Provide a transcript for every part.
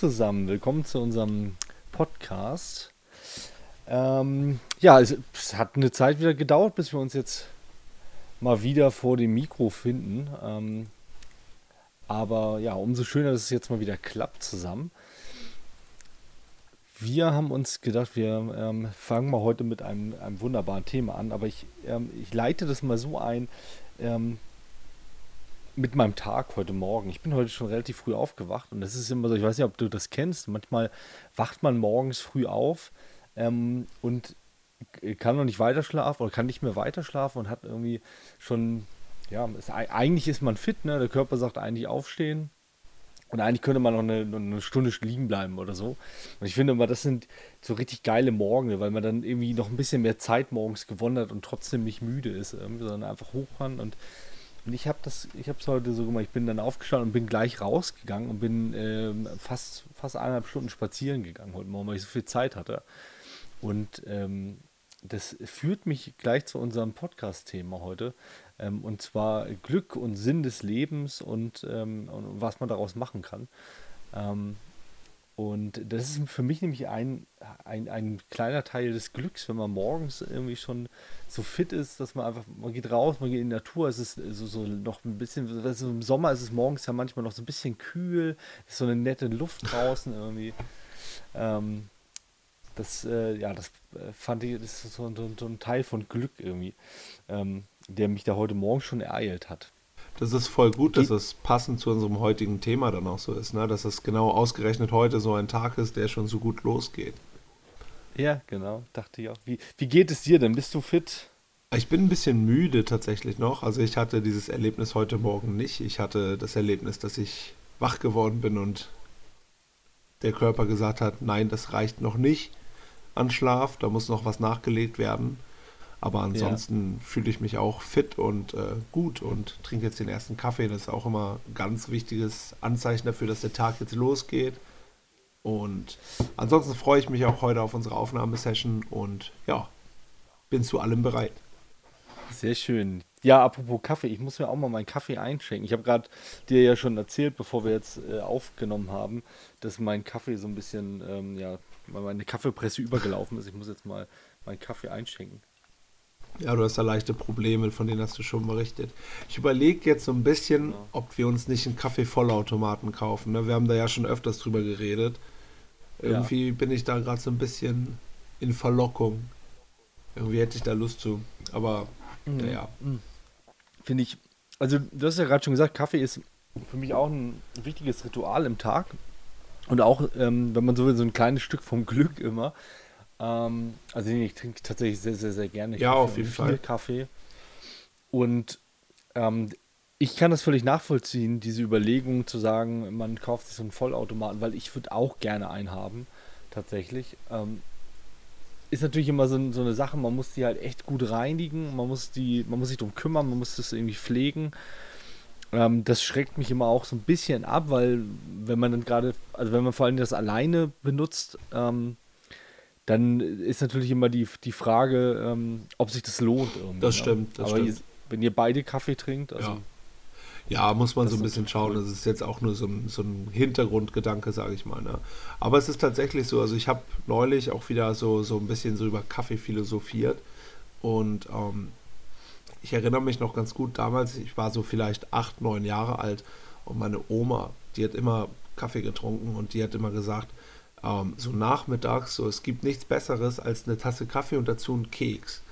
Zusammen, willkommen zu unserem Podcast. Ähm, ja, es, es, hat eine Zeit wieder gedauert, bis wir uns jetzt mal wieder vor dem Mikro finden. Ähm, aber ja, umso schöner, dass es jetzt mal wieder klappt zusammen. Wir haben uns gedacht, wir ähm, fangen mal heute mit einem, einem wunderbaren Thema an, aber ich, ähm, ich leite das mal so ein ähm, mit meinem Tag heute Morgen. Ich bin heute schon relativ früh aufgewacht und das ist immer so, ich weiß nicht, ob du das kennst, manchmal wacht man morgens früh auf ähm, und kann noch nicht weiter schlafen oder kann nicht mehr weiter schlafen und hat irgendwie schon, ja, ist, eigentlich ist man fit, ne? Der Körper sagt eigentlich aufstehen und eigentlich könnte man noch eine, eine, Stunde liegen bleiben oder so. Und ich finde immer, das sind so richtig geile Morgen, weil man dann irgendwie noch ein bisschen mehr Zeit morgens gewonnen hat und trotzdem nicht müde ist, sondern einfach hoch kann. Und, und ich habe das, ich habe es heute so gemacht, ich bin dann aufgestanden und bin gleich rausgegangen und bin äh, fast, fast eineinhalb Stunden spazieren gegangen heute Morgen, weil ich so viel Zeit hatte. Und ähm, das führt mich gleich zu unserem Podcast-Thema heute. Ähm, und zwar Glück und Sinn des Lebens und, ähm, und was man daraus machen kann. Und das ist für mich nämlich ein, ein, ein kleiner Teil des Glücks, wenn man morgens irgendwie schon so fit ist, dass man einfach, man geht raus, man geht in die Natur, es ist so, so noch ein bisschen, also im Sommer ist es morgens ja manchmal noch so ein bisschen kühl, ist so eine nette Luft draußen irgendwie. Ähm, das, äh, ja, das äh, fand ich, das ist so, so, so, ein Teil von Glück irgendwie, ähm, der mich da heute Morgen schon ereilt hat. Das ist voll gut, dass es passend zu unserem heutigen Thema dann auch so ist, ne? dass es genau ausgerechnet heute so ein Tag ist, der schon so gut losgeht. Ja, genau, dachte ich auch. Wie, wie geht es dir denn? Bist du fit? Ich bin ein bisschen müde tatsächlich noch. Also ich hatte dieses Erlebnis heute Morgen nicht. Ich hatte das Erlebnis, dass ich wach geworden bin und der Körper gesagt hat, nein, das reicht noch nicht an Schlaf, da muss noch was nachgelegt werden. Aber ansonsten ja. fühle ich mich auch fit und äh, gut und trinke jetzt den ersten Kaffee. Das ist auch immer ein ganz wichtiges Anzeichen dafür, dass der Tag jetzt losgeht. Und ansonsten freue ich mich auch heute auf unsere Aufnahmesession und ja, bin zu allem bereit. Sehr schön. Ja, apropos Kaffee, ich muss mir auch mal meinen Kaffee einschenken. Ich habe gerade dir ja schon erzählt, bevor wir jetzt äh, aufgenommen haben, dass mein Kaffee so ein bisschen, ähm, ja, meine Kaffeepresse übergelaufen ist. Ich muss jetzt mal meinen Kaffee einschenken. Ja, du hast da leichte Probleme, von denen hast du schon berichtet. Ich überlege jetzt so ein bisschen, ja. ob wir uns nicht einen Kaffee-Vollautomaten kaufen. Ne? Wir haben da ja schon öfters drüber geredet. Irgendwie ja. bin ich da gerade so ein bisschen in Verlockung. Irgendwie hätte ich da Lust zu. Aber, mhm. naja. Mhm. Finde ich, also du hast ja gerade schon gesagt, Kaffee ist für mich auch ein wichtiges Ritual im Tag. Und auch, ähm, wenn man so will, so ein kleines Stück vom Glück immer. Ähm, also ich trinke tatsächlich sehr, sehr, sehr gerne ja, Kaffee auf jeden viel Fall. Kaffee. Und ähm, ich kann das völlig nachvollziehen, diese Überlegung zu sagen, man kauft sich so einen Vollautomaten, weil ich würde auch gerne einen haben, tatsächlich. Ähm, ist natürlich immer so, so, eine Sache, man muss die halt echt gut reinigen, man muss die, man muss sich darum kümmern, man muss das irgendwie pflegen. Ähm, das schreckt mich immer auch so ein bisschen ab, weil wenn man dann gerade, also wenn man vor allem das alleine benutzt, ähm, dann ist natürlich immer die, die Frage, ähm, ob sich das lohnt. Irgendwie, das ne? stimmt, das Aber stimmt. Ihr, wenn ihr beide Kaffee trinkt, also. Ja. Ja, muss man so ein bisschen schauen. Das ist jetzt auch nur so ein, so ein Hintergrundgedanke, sage ich mal. Ne? Aber es ist tatsächlich so, also ich habe neulich auch wieder so, so ein bisschen so über Kaffee philosophiert und ähm, ich erinnere mich noch ganz gut damals, ich war so vielleicht acht, neun Jahre alt und meine Oma, die hat immer Kaffee getrunken und die hat immer gesagt, ähm, so nachmittags, so es gibt nichts Besseres als eine Tasse Kaffee und dazu einen Keks.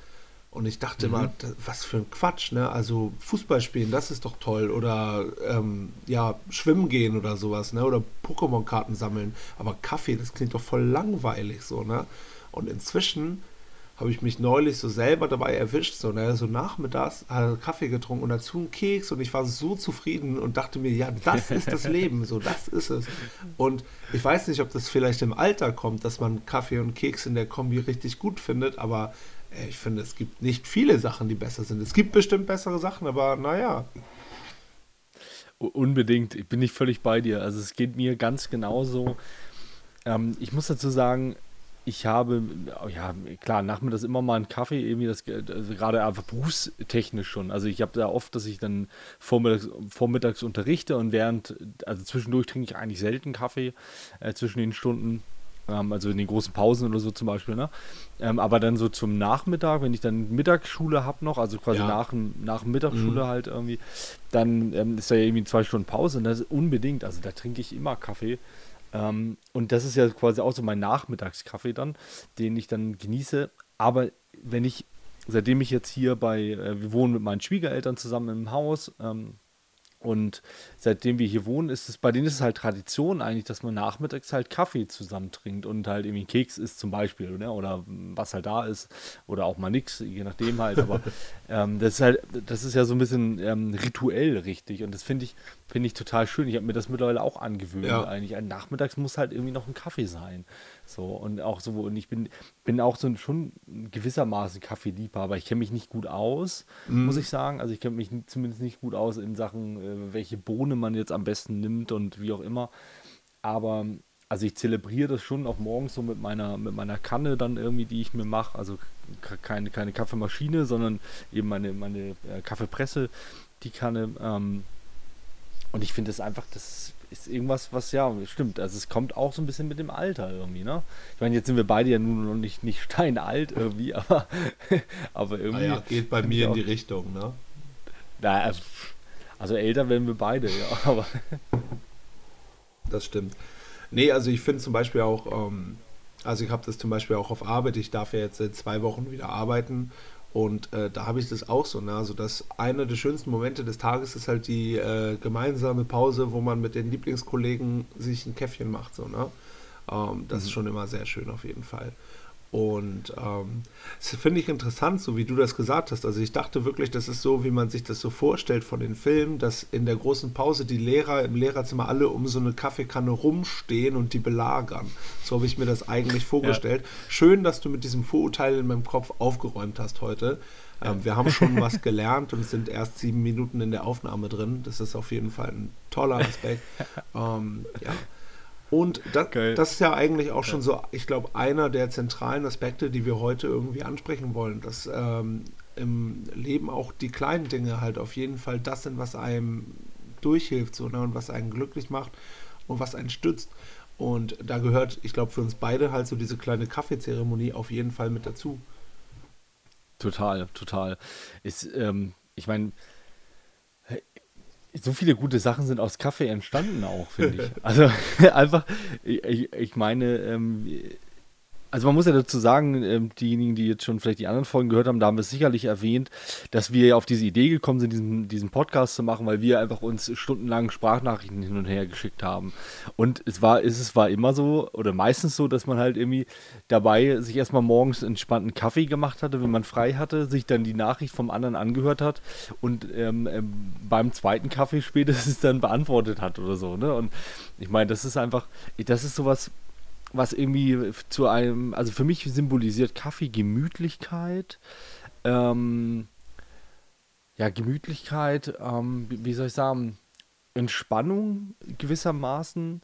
Und ich dachte mhm. mal, was für ein Quatsch, ne? Also Fußball spielen, das ist doch toll. Oder ähm, ja, schwimmen gehen oder sowas, ne? Oder Pokémon-Karten sammeln. Aber Kaffee, das klingt doch voll langweilig so, ne? Und inzwischen habe ich mich neulich so selber dabei erwischt, so, ne, so nachmittags äh, Kaffee getrunken und dazu einen Keks und ich war so zufrieden und dachte mir, ja, das ist das Leben, so, das ist es. Und ich weiß nicht, ob das vielleicht im Alter kommt, dass man Kaffee und Keks in der Kombi richtig gut findet, aber äh, ich finde, es gibt nicht viele Sachen, die besser sind. Es gibt bestimmt bessere Sachen, aber naja. Unbedingt, ich bin nicht völlig bei dir. Also es geht mir ganz genauso. Ähm, ich muss dazu sagen, ich habe, ja, klar, nachmittags immer mal einen Kaffee, irgendwie das, also gerade einfach berufstechnisch schon. Also ich habe da oft, dass ich dann vormittags, vormittags unterrichte und während, also zwischendurch trinke ich eigentlich selten Kaffee äh, zwischen den Stunden. Ähm, also in den großen Pausen oder so zum Beispiel, ne? Ähm, aber dann so zum Nachmittag, wenn ich dann Mittagsschule habe noch, also quasi ja. nach, nach Mittagsschule mhm. halt irgendwie, dann ähm, ist da ja irgendwie zwei Stunden Pause und das ist unbedingt, also da trinke ich immer Kaffee. Ähm, und das ist ja quasi auch so mein Nachmittagskaffee dann, den ich dann genieße. Aber wenn ich, seitdem ich jetzt hier bei, äh, wir wohnen mit meinen Schwiegereltern zusammen im Haus, ähm, und seitdem wir hier wohnen, ist es, bei denen ist es halt Tradition eigentlich, dass man nachmittags halt Kaffee zusammen trinkt und halt irgendwie Keks isst zum Beispiel, ne? oder was halt da ist, oder auch mal nix, je nachdem halt. Aber ähm, das ist halt, das ist ja so ein bisschen ähm, rituell richtig und das finde ich, finde ich total schön. Ich habe mir das mittlerweile auch angewöhnt ja. eigentlich. Nachmittags muss halt irgendwie noch ein Kaffee sein. So, und auch so, und ich bin, bin auch so schon gewissermaßen Kaffeeliebhaber. Ich kenne mich nicht gut aus, mm. muss ich sagen. Also ich kenne mich zumindest nicht gut aus in Sachen, äh, welche Bohne man jetzt am besten nimmt und wie auch immer. Aber also ich zelebriere das schon auch morgens so mit meiner, mit meiner Kanne dann irgendwie, die ich mir mache. Also keine, keine Kaffeemaschine, sondern eben meine, meine äh, Kaffeepresse, die Kanne. Ähm, und ich finde es einfach, das ist irgendwas, was ja stimmt. Also es kommt auch so ein bisschen mit dem Alter irgendwie, ne? Ich meine, jetzt sind wir beide ja nun noch nicht, nicht steinalt irgendwie, aber, aber irgendwie. Naja, geht bei mir in die Richtung, ne? Naja, also, also älter werden wir beide, ja, aber. Das stimmt. Nee, also ich finde zum Beispiel auch, ähm, also ich habe das zum Beispiel auch auf Arbeit, ich darf ja jetzt seit zwei Wochen wieder arbeiten und äh, da habe ich das auch so. Ne? Also das einer der schönsten Momente des Tages ist halt die äh, gemeinsame Pause, wo man mit den Lieblingskollegen sich ein Käffchen macht. So, ne? Ähm, das mhm. ist schon immer sehr schön auf jeden Fall. Und ähm, das finde ich interessant, so wie du das gesagt hast. Also ich dachte wirklich, das ist so, wie man sich das so vorstellt von den Filmen, dass in der großen Pause die Lehrer im Lehrerzimmer alle um so eine Kaffeekanne rumstehen und die belagern. So habe ich mir das eigentlich vorgestellt. Ja. Schön, dass du mit diesem Vorurteil in meinem Kopf aufgeräumt hast heute. Ähm, wir haben schon was gelernt und sind erst sieben Minuten in der Aufnahme drin. Das ist auf jeden Fall ein toller Aspekt. ähm, ja. Und das, das, ist ja eigentlich auch schon so, ich glaube, einer der zentralen Aspekte, die wir heute irgendwie ansprechen wollen, dass ähm, im Leben auch die kleinen Dinge halt auf jeden Fall das sind, was einem durchhilft so, ne, und was einen glücklich macht und was einen stützt. Und da gehört, ich glaube, für uns beide halt so diese kleine Kaffeezeremonie auf jeden Fall mit dazu. Total, total. Ist, ähm, ich meine, so viele gute Sachen sind aus Kaffee entstanden auch, finde ich. Also einfach, ich, ich meine, ähm, also man muss ja dazu sagen, ähm, diejenigen, die jetzt schon vielleicht die anderen Folgen gehört haben, da haben wir es sicherlich erwähnt, dass wir auf diese Idee gekommen sind, diesen, diesen Podcast zu machen, weil wir einfach uns stundenlang Sprachnachrichten hin und her geschickt haben. Und es war, es war immer so, oder meistens so, dass man halt irgendwie dabei sich erstmal morgens entspannten Kaffee gemacht hatte, wenn man frei hatte, sich dann die Nachricht vom anderen angehört hat und ähm, ähm, beim zweiten Kaffee spätestens dann beantwortet hat oder so. Ne? Und ich meine, das ist einfach, das ist sowas, was irgendwie zu einem, also für mich symbolisiert Kaffee Gemütlichkeit, ähm, ja, Gemütlichkeit, ähm, wie soll ich sagen, Entspannung gewissermaßen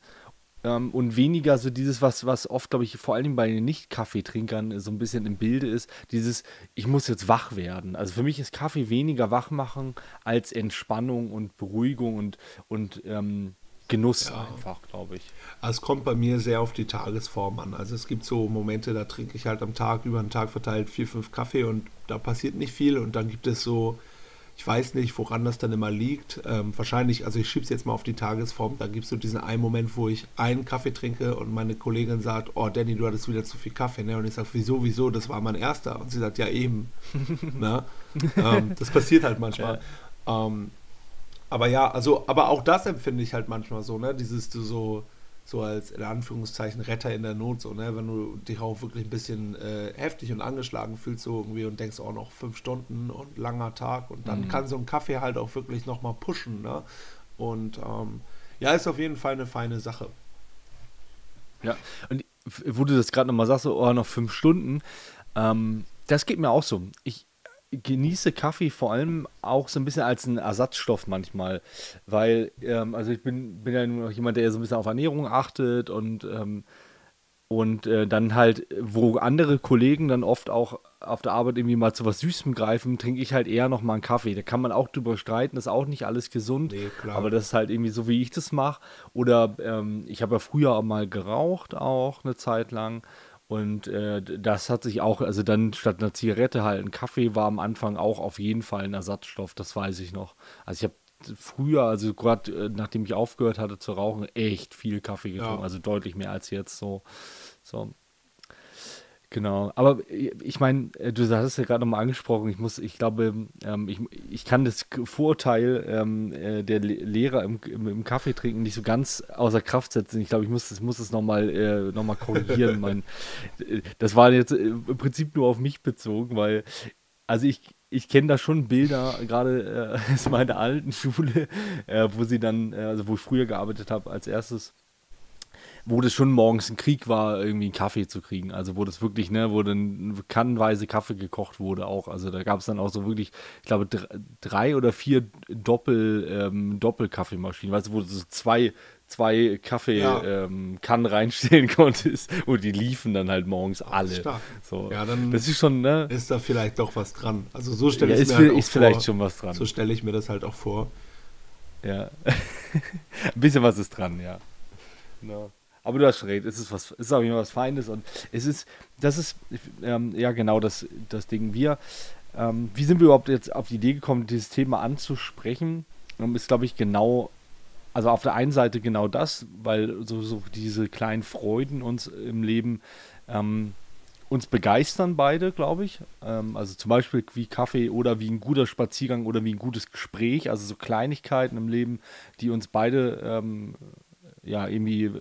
ähm, und weniger so dieses, was, was oft, glaube ich, vor allem bei den Nicht-Kaffeetrinkern so ein bisschen im Bilde ist, dieses, ich muss jetzt wach werden. Also für mich ist Kaffee weniger wach machen als Entspannung und Beruhigung und, und ähm, Genuss ja. einfach, glaube ich. Also es kommt bei mir sehr auf die Tagesform an. Also es gibt so Momente, da trinke ich halt am Tag, über den Tag verteilt vier, fünf Kaffee und da passiert nicht viel. Und dann gibt es so, ich weiß nicht, woran das dann immer liegt. Ähm, wahrscheinlich, also ich schiebe es jetzt mal auf die Tagesform, da gibt es so diesen einen Moment, wo ich einen Kaffee trinke und meine Kollegin sagt, oh Danny, du hattest wieder zu viel Kaffee. Ne? Und ich sage, wieso, wieso, das war mein erster. Und sie sagt, ja eben. ne? ähm, das passiert halt manchmal. Ja. Ähm, aber ja, also, aber auch das empfinde ich halt manchmal so, ne? Dieses so, so als in Anführungszeichen Retter in der Not, so, ne? Wenn du dich auch wirklich ein bisschen äh, heftig und angeschlagen fühlst, so irgendwie und denkst auch noch fünf Stunden und langer Tag und dann mhm. kann so ein Kaffee halt auch wirklich nochmal pushen, ne? Und ähm, ja, ist auf jeden Fall eine feine Sache. Ja, und wo du das gerade nochmal sagst, so, oh, noch fünf Stunden, ähm, das geht mir auch so. Ich, genieße Kaffee vor allem auch so ein bisschen als einen Ersatzstoff manchmal, weil, ähm, also ich bin, bin ja nur noch jemand, der so ein bisschen auf Ernährung achtet und, ähm, Und äh, dann halt, wo andere Kollegen dann oft auch auf der Arbeit irgendwie mal zu was Süßem greifen, trinke ich halt eher noch mal einen Kaffee. Da kann man auch drüber streiten, das ist auch nicht alles gesund. Nee, aber das ist halt irgendwie so, wie ich das mache. Oder ähm, ich habe ja früher auch mal geraucht, auch eine Zeit lang. Und äh, das hat sich auch, also dann statt einer Zigarette halt ein Kaffee war am Anfang auch auf jeden Fall ein Ersatzstoff, das weiß ich noch. Also ich habe früher, also gerade äh, nachdem ich aufgehört hatte zu rauchen, echt viel Kaffee getrunken. Ja. Also deutlich mehr als jetzt so. so. Genau, aber äh, ich meine, äh, du hast es ja gerade nochmal angesprochen, ich muss, ich glaube, ähm, ich, ich kann das Vorurteil ähm, der Lehrer im, im, im, Kaffee trinken nicht so ganz außer Kraft setzen. Ich glaube, ich muss, muss es nochmal äh, noch korrigieren. mein, das war jetzt im Prinzip nur auf mich bezogen, weil, also ich, ich kenne da schon Bilder, gerade äh, aus meiner alten Schule, äh, wo sie dann, äh, also wo ich früher gearbeitet habe als erstes, wo das schon morgens ein Krieg war, irgendwie einen Kaffee zu kriegen. Also wo das wirklich, ne, wo dann kannenweise Kaffee gekocht wurde auch. Also da gab es dann auch so wirklich, ich glaube, drei oder vier Doppel, ähm, Doppelkaffeemaschinen, weißt du, wo so zwei zwei Kaffeekannen ja. ähm, reinstellen konntest und die liefen dann halt morgens alle. Stark. So. Ja, dann das ist schon, ne? Ist da vielleicht doch was dran. Also so stelle ja, ich mir halt ist vielleicht schon was dran. So stelle ich mir das halt auch vor. Ja. Ein bisschen was ist dran, ja. No. Aber du hast recht, es ist was, es ist auch immer was Feines und es ist, das ist, ähm, ja genau das, das Ding. Wir, ähm, wie sind wir überhaupt jetzt auf die Idee gekommen, dieses Thema anzusprechen? Ähm, ist, glaube ich, genau also auf der einen Seite genau das, weil so, so diese kleinen Freuden uns im Leben ähm, uns begeistern beide, glaube ich. Ähm, also zum Beispiel wie Kaffee oder wie ein guter Spaziergang oder wie ein gutes Gespräch. Also so Kleinigkeiten im Leben, die uns beide ähm, ja irgendwie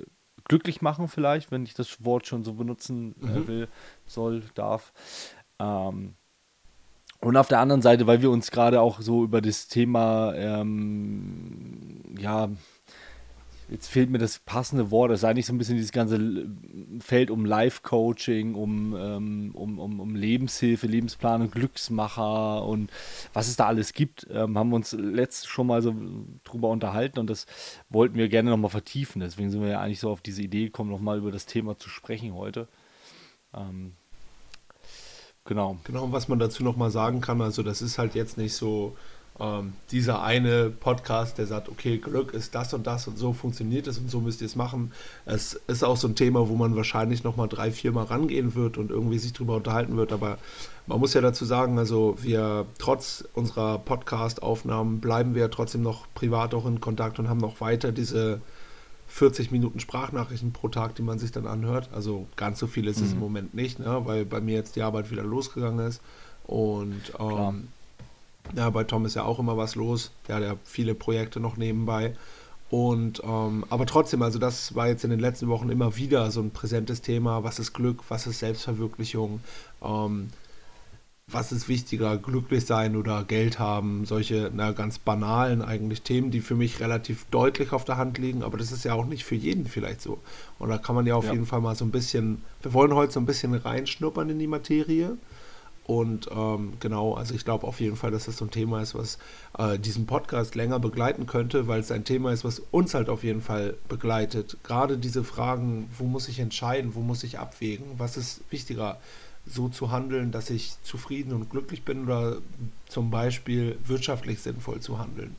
glücklich machen vielleicht, wenn ich das Wort schon so benutzen äh, mhm. will, soll, darf. Ähm, und auf der anderen Seite, weil wir uns gerade auch so über das Thema, ähm, ja, jetzt fehlt mir das passende Wort, es ist eigentlich so ein bisschen dieses ganze Feld um Life-Coaching, um, ähm, um, um, um Lebenshilfe, Lebensplanung, Glücksmacher und was es da alles gibt, ähm, haben wir uns letzt schon mal so drüber unterhalten und das wollten wir gerne nochmal vertiefen. Deswegen sind wir ja eigentlich so auf diese Idee gekommen, nochmal über das Thema zu sprechen heute. Ähm, Genau. Genau, und was man dazu nochmal sagen kann, also das ist halt jetzt nicht so ähm, dieser eine Podcast, der sagt, okay, Glück ist das und das und so funktioniert es und so müsst ihr es machen. Es ist auch so ein Thema, wo man wahrscheinlich nochmal drei, vier Mal rangehen wird und irgendwie sich drüber unterhalten wird, aber man muss ja dazu sagen, also wir trotz unserer Podcast-Aufnahmen bleiben wir trotzdem noch privat auch in Kontakt und haben noch weiter diese 40 Minuten Sprachnachrichten pro Tag, die man sich dann anhört. Also ganz so viel ist mhm. es im mhm. Moment nicht, ne? weil bei mir jetzt die Arbeit wieder losgegangen ist. Und ähm, ja, bei Tom ist ja auch immer was los. Der hat ja viele Projekte noch nebenbei. Und ähm, aber trotzdem, also das war jetzt in den letzten Wochen immer wieder so ein präsentes Thema. Was ist Glück? Was ist Selbstverwirklichung? Ähm, was ist wichtiger, glücklich sein oder Geld haben, solche na, ganz banalen eigentlich Themen, die für mich relativ deutlich auf der Hand liegen, aber das ist ja auch nicht für jeden vielleicht so. Und da kann man ja auf ja. jeden Fall mal so ein bisschen, wir wollen heute so ein bisschen reinschnuppern in die Materie. Und ähm, genau, also ich glaube auf jeden Fall, dass das so ein Thema ist, was äh, diesen Podcast länger begleiten könnte, weil es ein Thema ist, was uns halt auf jeden Fall begleitet. Gerade diese Fragen, wo muss ich entscheiden, wo muss ich abwägen, was ist wichtiger, so zu handeln, dass ich zufrieden und glücklich bin oder zum Beispiel wirtschaftlich sinnvoll zu handeln.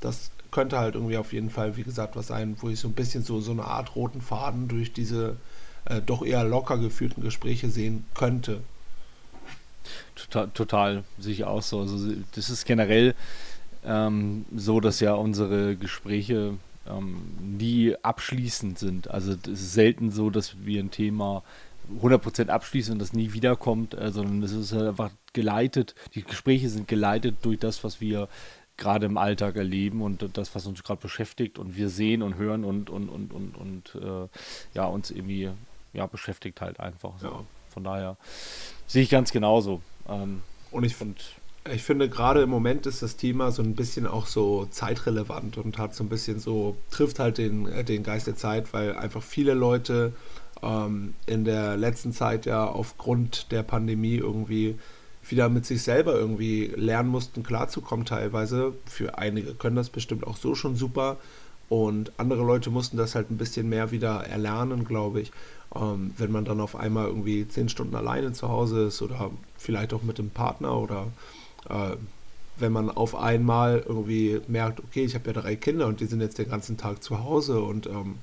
Das könnte halt irgendwie auf jeden Fall, wie gesagt, was sein, wo ich so ein bisschen so, so eine Art roten Faden durch diese äh, doch eher locker geführten Gespräche sehen könnte. Total, total sehe auch so. Also das ist generell ähm, so, dass ja unsere Gespräche ähm, nie abschließend sind. Also es ist selten so, dass wir ein Thema 100% abschließen und das nie wiederkommt, äh, sondern es ist halt einfach geleitet, die Gespräche sind geleitet durch das, was wir gerade im Alltag erleben und das, was uns gerade beschäftigt und wir sehen und hören und, und, und, und, und äh, ja, uns irgendwie ja, beschäftigt halt einfach. So. Ja. Von daher sehe ich ganz genauso. Ähm, und ich, und ich finde, gerade im Moment ist das Thema so ein bisschen auch so zeitrelevant und hat so ein bisschen so, trifft halt den, äh, den Geist der Zeit, weil einfach viele Leute ähm, in der letzten Zeit ja aufgrund der Pandemie irgendwie wieder mit sich selber irgendwie lernen mussten, klarzukommen teilweise. Für einige können das bestimmt auch so schon super. Und andere Leute mussten das halt ein bisschen mehr wieder erlernen, glaube ich. Ähm, wenn man dann auf einmal irgendwie zehn Stunden alleine zu Hause ist oder vielleicht auch mit dem Partner oder äh, wenn man auf einmal irgendwie merkt, okay, ich habe ja drei Kinder und die sind jetzt den ganzen Tag zu Hause und ähm,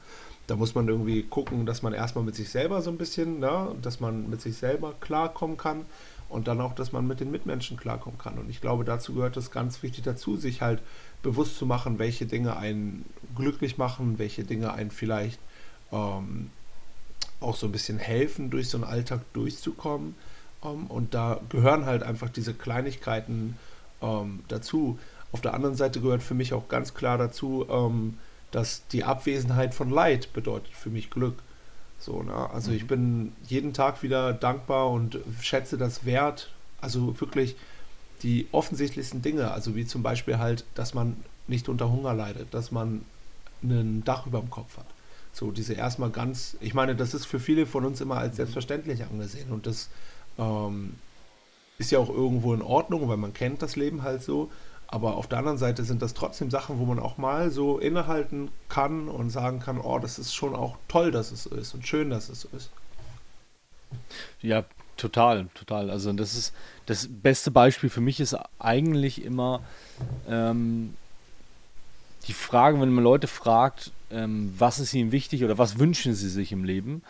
da muss man irgendwie gucken, dass man erstmal mit sich selber so ein bisschen, ne, dass man mit sich selber klarkommen kann und dann auch, dass man mit den Mitmenschen klarkommen kann. Und ich glaube, dazu gehört es ganz wichtig dazu, sich halt bewusst zu machen, welche Dinge einen glücklich machen, welche Dinge einen vielleicht ähm, auch so ein bisschen helfen, durch so einen Alltag durchzukommen. Ähm, und da gehören halt einfach diese Kleinigkeiten ähm, dazu. Auf der anderen Seite gehört für mich auch ganz klar dazu, ähm, dass die Abwesenheit von Leid bedeutet für mich Glück. So, ne? Also mhm. ich bin jeden Tag wieder dankbar und schätze das wert. Also wirklich die offensichtlichsten Dinge, also wie zum Beispiel halt, dass man nicht unter Hunger leidet, dass man ein Dach über dem Kopf hat. So diese erstmal ganz, ich meine, das ist für viele von uns immer als selbstverständlich angesehen und das ähm, ist ja auch irgendwo in Ordnung, weil man kennt das Leben halt so. Aber auf der anderen Seite sind das trotzdem Sachen, wo man auch mal so innehalten kann und sagen kann, oh, das ist schon auch toll, dass es so ist und schön, dass es so ist. Ja, total, total. Also das ist das beste Beispiel für mich ist eigentlich immer ähm, die Frage, wenn man Leute fragt, ähm, was ist ihnen wichtig oder was wünschen sie sich im Leben.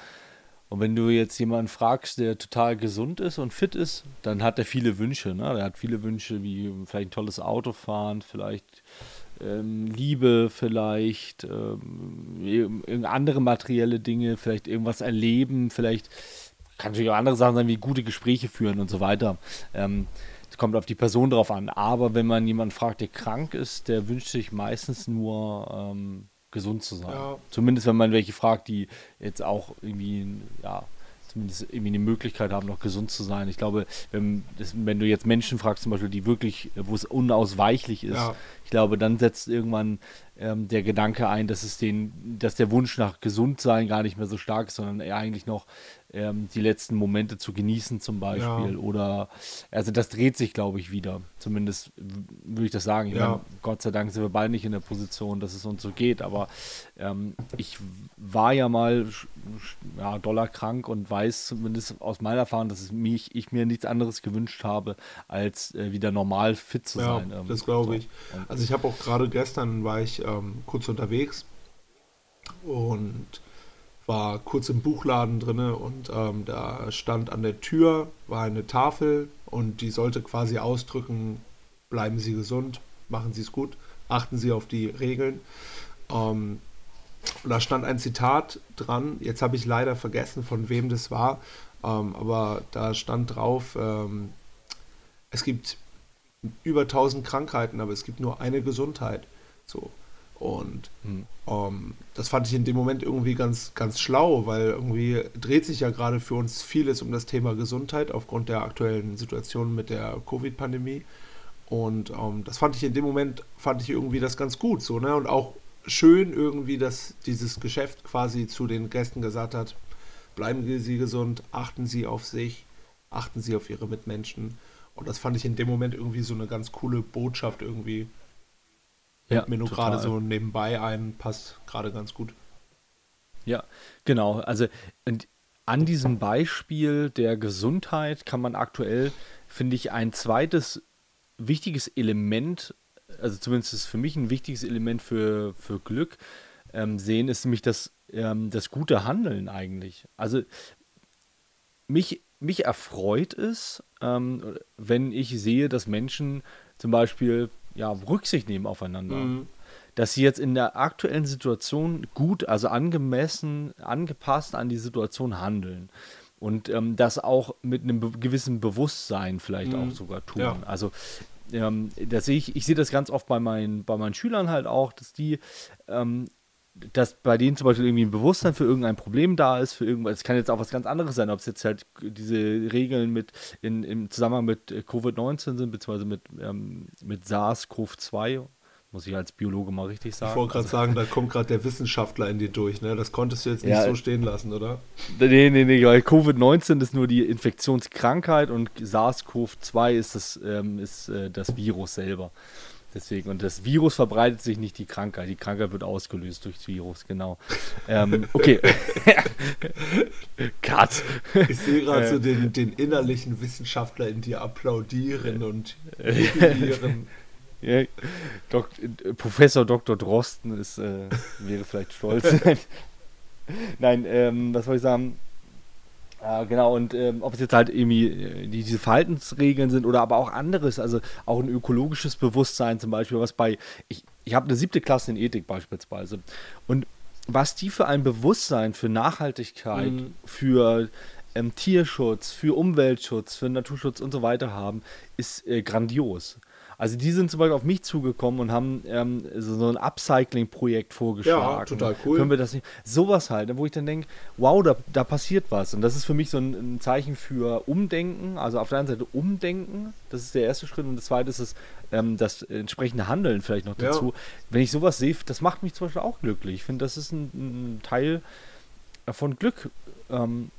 Und wenn du jetzt jemanden fragst, der total gesund ist und fit ist, dann hat er viele Wünsche. Ne? Er hat viele Wünsche, wie vielleicht ein tolles Auto fahren, vielleicht ähm, Liebe, vielleicht ähm, andere materielle Dinge, vielleicht irgendwas erleben, vielleicht kann natürlich auch andere Sachen sein, wie gute Gespräche führen und so weiter. Ähm, es kommt auf die Person drauf an. Aber wenn man jemanden fragt, der krank ist, der wünscht sich meistens nur ähm, gesund zu sein. Ja. Zumindest wenn man welche fragt, die jetzt auch irgendwie, ja, zumindest irgendwie eine Möglichkeit haben, noch gesund zu sein. Ich glaube, wenn, das, wenn du jetzt Menschen fragst, zum Beispiel, die wirklich, wo es unausweichlich ist, ja. Ich glaube, dann setzt irgendwann ähm, der Gedanke ein, dass es den, dass der Wunsch nach Gesundsein gar nicht mehr so stark ist, sondern eher eigentlich noch ähm, die letzten Momente zu genießen zum Beispiel. Ja. Oder also das dreht sich, glaube ich, wieder. Zumindest würde ich das sagen. Ich ja. meine, Gott sei Dank sind wir beide nicht in der Position, dass es uns so geht. Aber ähm, ich war ja mal ja, dollarkrank und weiß zumindest aus meiner Erfahrung, dass es mich, ich mir nichts anderes gewünscht habe, als äh, wieder normal fit zu ja, sein. Ähm, das glaube ich. So. Also ich habe auch gerade gestern war ich ähm, kurz unterwegs und war kurz im Buchladen drinne und ähm, da stand an der Tür war eine Tafel und die sollte quasi ausdrücken: Bleiben Sie gesund, machen Sie es gut, achten Sie auf die Regeln. Ähm, und da stand ein Zitat dran. Jetzt habe ich leider vergessen, von wem das war, ähm, aber da stand drauf: ähm, Es gibt über 1000 Krankheiten, aber es gibt nur eine Gesundheit. So. Und hm. ähm, das fand ich in dem Moment irgendwie ganz, ganz schlau, weil irgendwie dreht sich ja gerade für uns vieles um das Thema Gesundheit aufgrund der aktuellen Situation mit der Covid-Pandemie. Und ähm, das fand ich in dem Moment, fand ich irgendwie das ganz gut so, ne? Und auch schön irgendwie, dass dieses Geschäft quasi zu den Gästen gesagt hat, bleiben Sie gesund, achten Sie auf sich, achten Sie auf Ihre Mitmenschen. Und das fand ich in dem Moment irgendwie so eine ganz coole Botschaft irgendwie ja, mir nur gerade so nebenbei ein, passt gerade ganz gut. Ja, genau. Also an diesem Beispiel der Gesundheit kann man aktuell, finde ich, ein zweites wichtiges Element, also zumindest ist für mich ein wichtiges Element für, für Glück ähm, sehen, ist nämlich das, ähm, das gute Handeln eigentlich. Also mich, mich erfreut es, ähm, wenn ich sehe, dass Menschen zum Beispiel ja, Rücksicht nehmen aufeinander. Mhm. Dass sie jetzt in der aktuellen Situation gut, also angemessen, angepasst an die Situation handeln. Und ähm, das auch mit einem gewissen Bewusstsein vielleicht mhm. auch sogar tun. Ja. Also ähm, das sehe ich, ich sehe das ganz oft bei meinen, bei meinen Schülern halt auch, dass die ähm, dass bei denen zum Beispiel irgendwie ein Bewusstsein für irgendein Problem da ist, für irgendwas, es kann jetzt auch was ganz anderes sein, ob es jetzt halt diese Regeln mit in, im Zusammenhang mit Covid-19 sind, beziehungsweise mit, ähm, mit SARS-CoV-2, muss ich als Biologe mal richtig sagen. Ich wollte gerade also, sagen, da kommt gerade der Wissenschaftler in dir durch, ne? Das konntest du jetzt nicht ja, so stehen lassen, oder? Nee, nee, nee, weil Covid-19 ist nur die Infektionskrankheit und SARS-CoV-2 ist das, ähm, ist, äh, das Virus selber. Deswegen, und das Virus verbreitet sich nicht die Krankheit. Die Krankheit wird ausgelöst durch das Virus, genau. ähm, okay. Cut. Ich sehe gerade äh, so den, den innerlichen Wissenschaftler in dir applaudieren und jubilieren. Ja, Dok Professor Dr. Drosten ist, äh, wäre vielleicht stolz. Nein, ähm, was soll ich sagen? Ja, genau, und ähm, ob es jetzt halt irgendwie äh, diese Verhaltensregeln sind oder aber auch anderes, also auch ein ökologisches Bewusstsein zum Beispiel, was bei, ich, ich habe eine siebte Klasse in Ethik beispielsweise und was die für ein Bewusstsein für Nachhaltigkeit, mhm. für ähm, Tierschutz, für Umweltschutz, für Naturschutz und so weiter haben, ist äh, grandios. Also die sind zum Beispiel auf mich zugekommen und haben ähm, so, so, ein Upcycling-Projekt vorgeschlagen. Ja, total cool. Können wir das nicht? Sowas halt, wo ich dann denke, wow, da, da passiert was. Und das ist für mich so ein, ein, Zeichen für Umdenken. Also auf der einen Seite Umdenken, das ist der erste Schritt. Und das zweite ist es, ähm, das entsprechende Handeln vielleicht noch dazu. Ja. Wenn ich sowas sehe, das macht mich zum Beispiel auch glücklich. Ich finde, das ist ein, ein Teil von Glück. Ähm,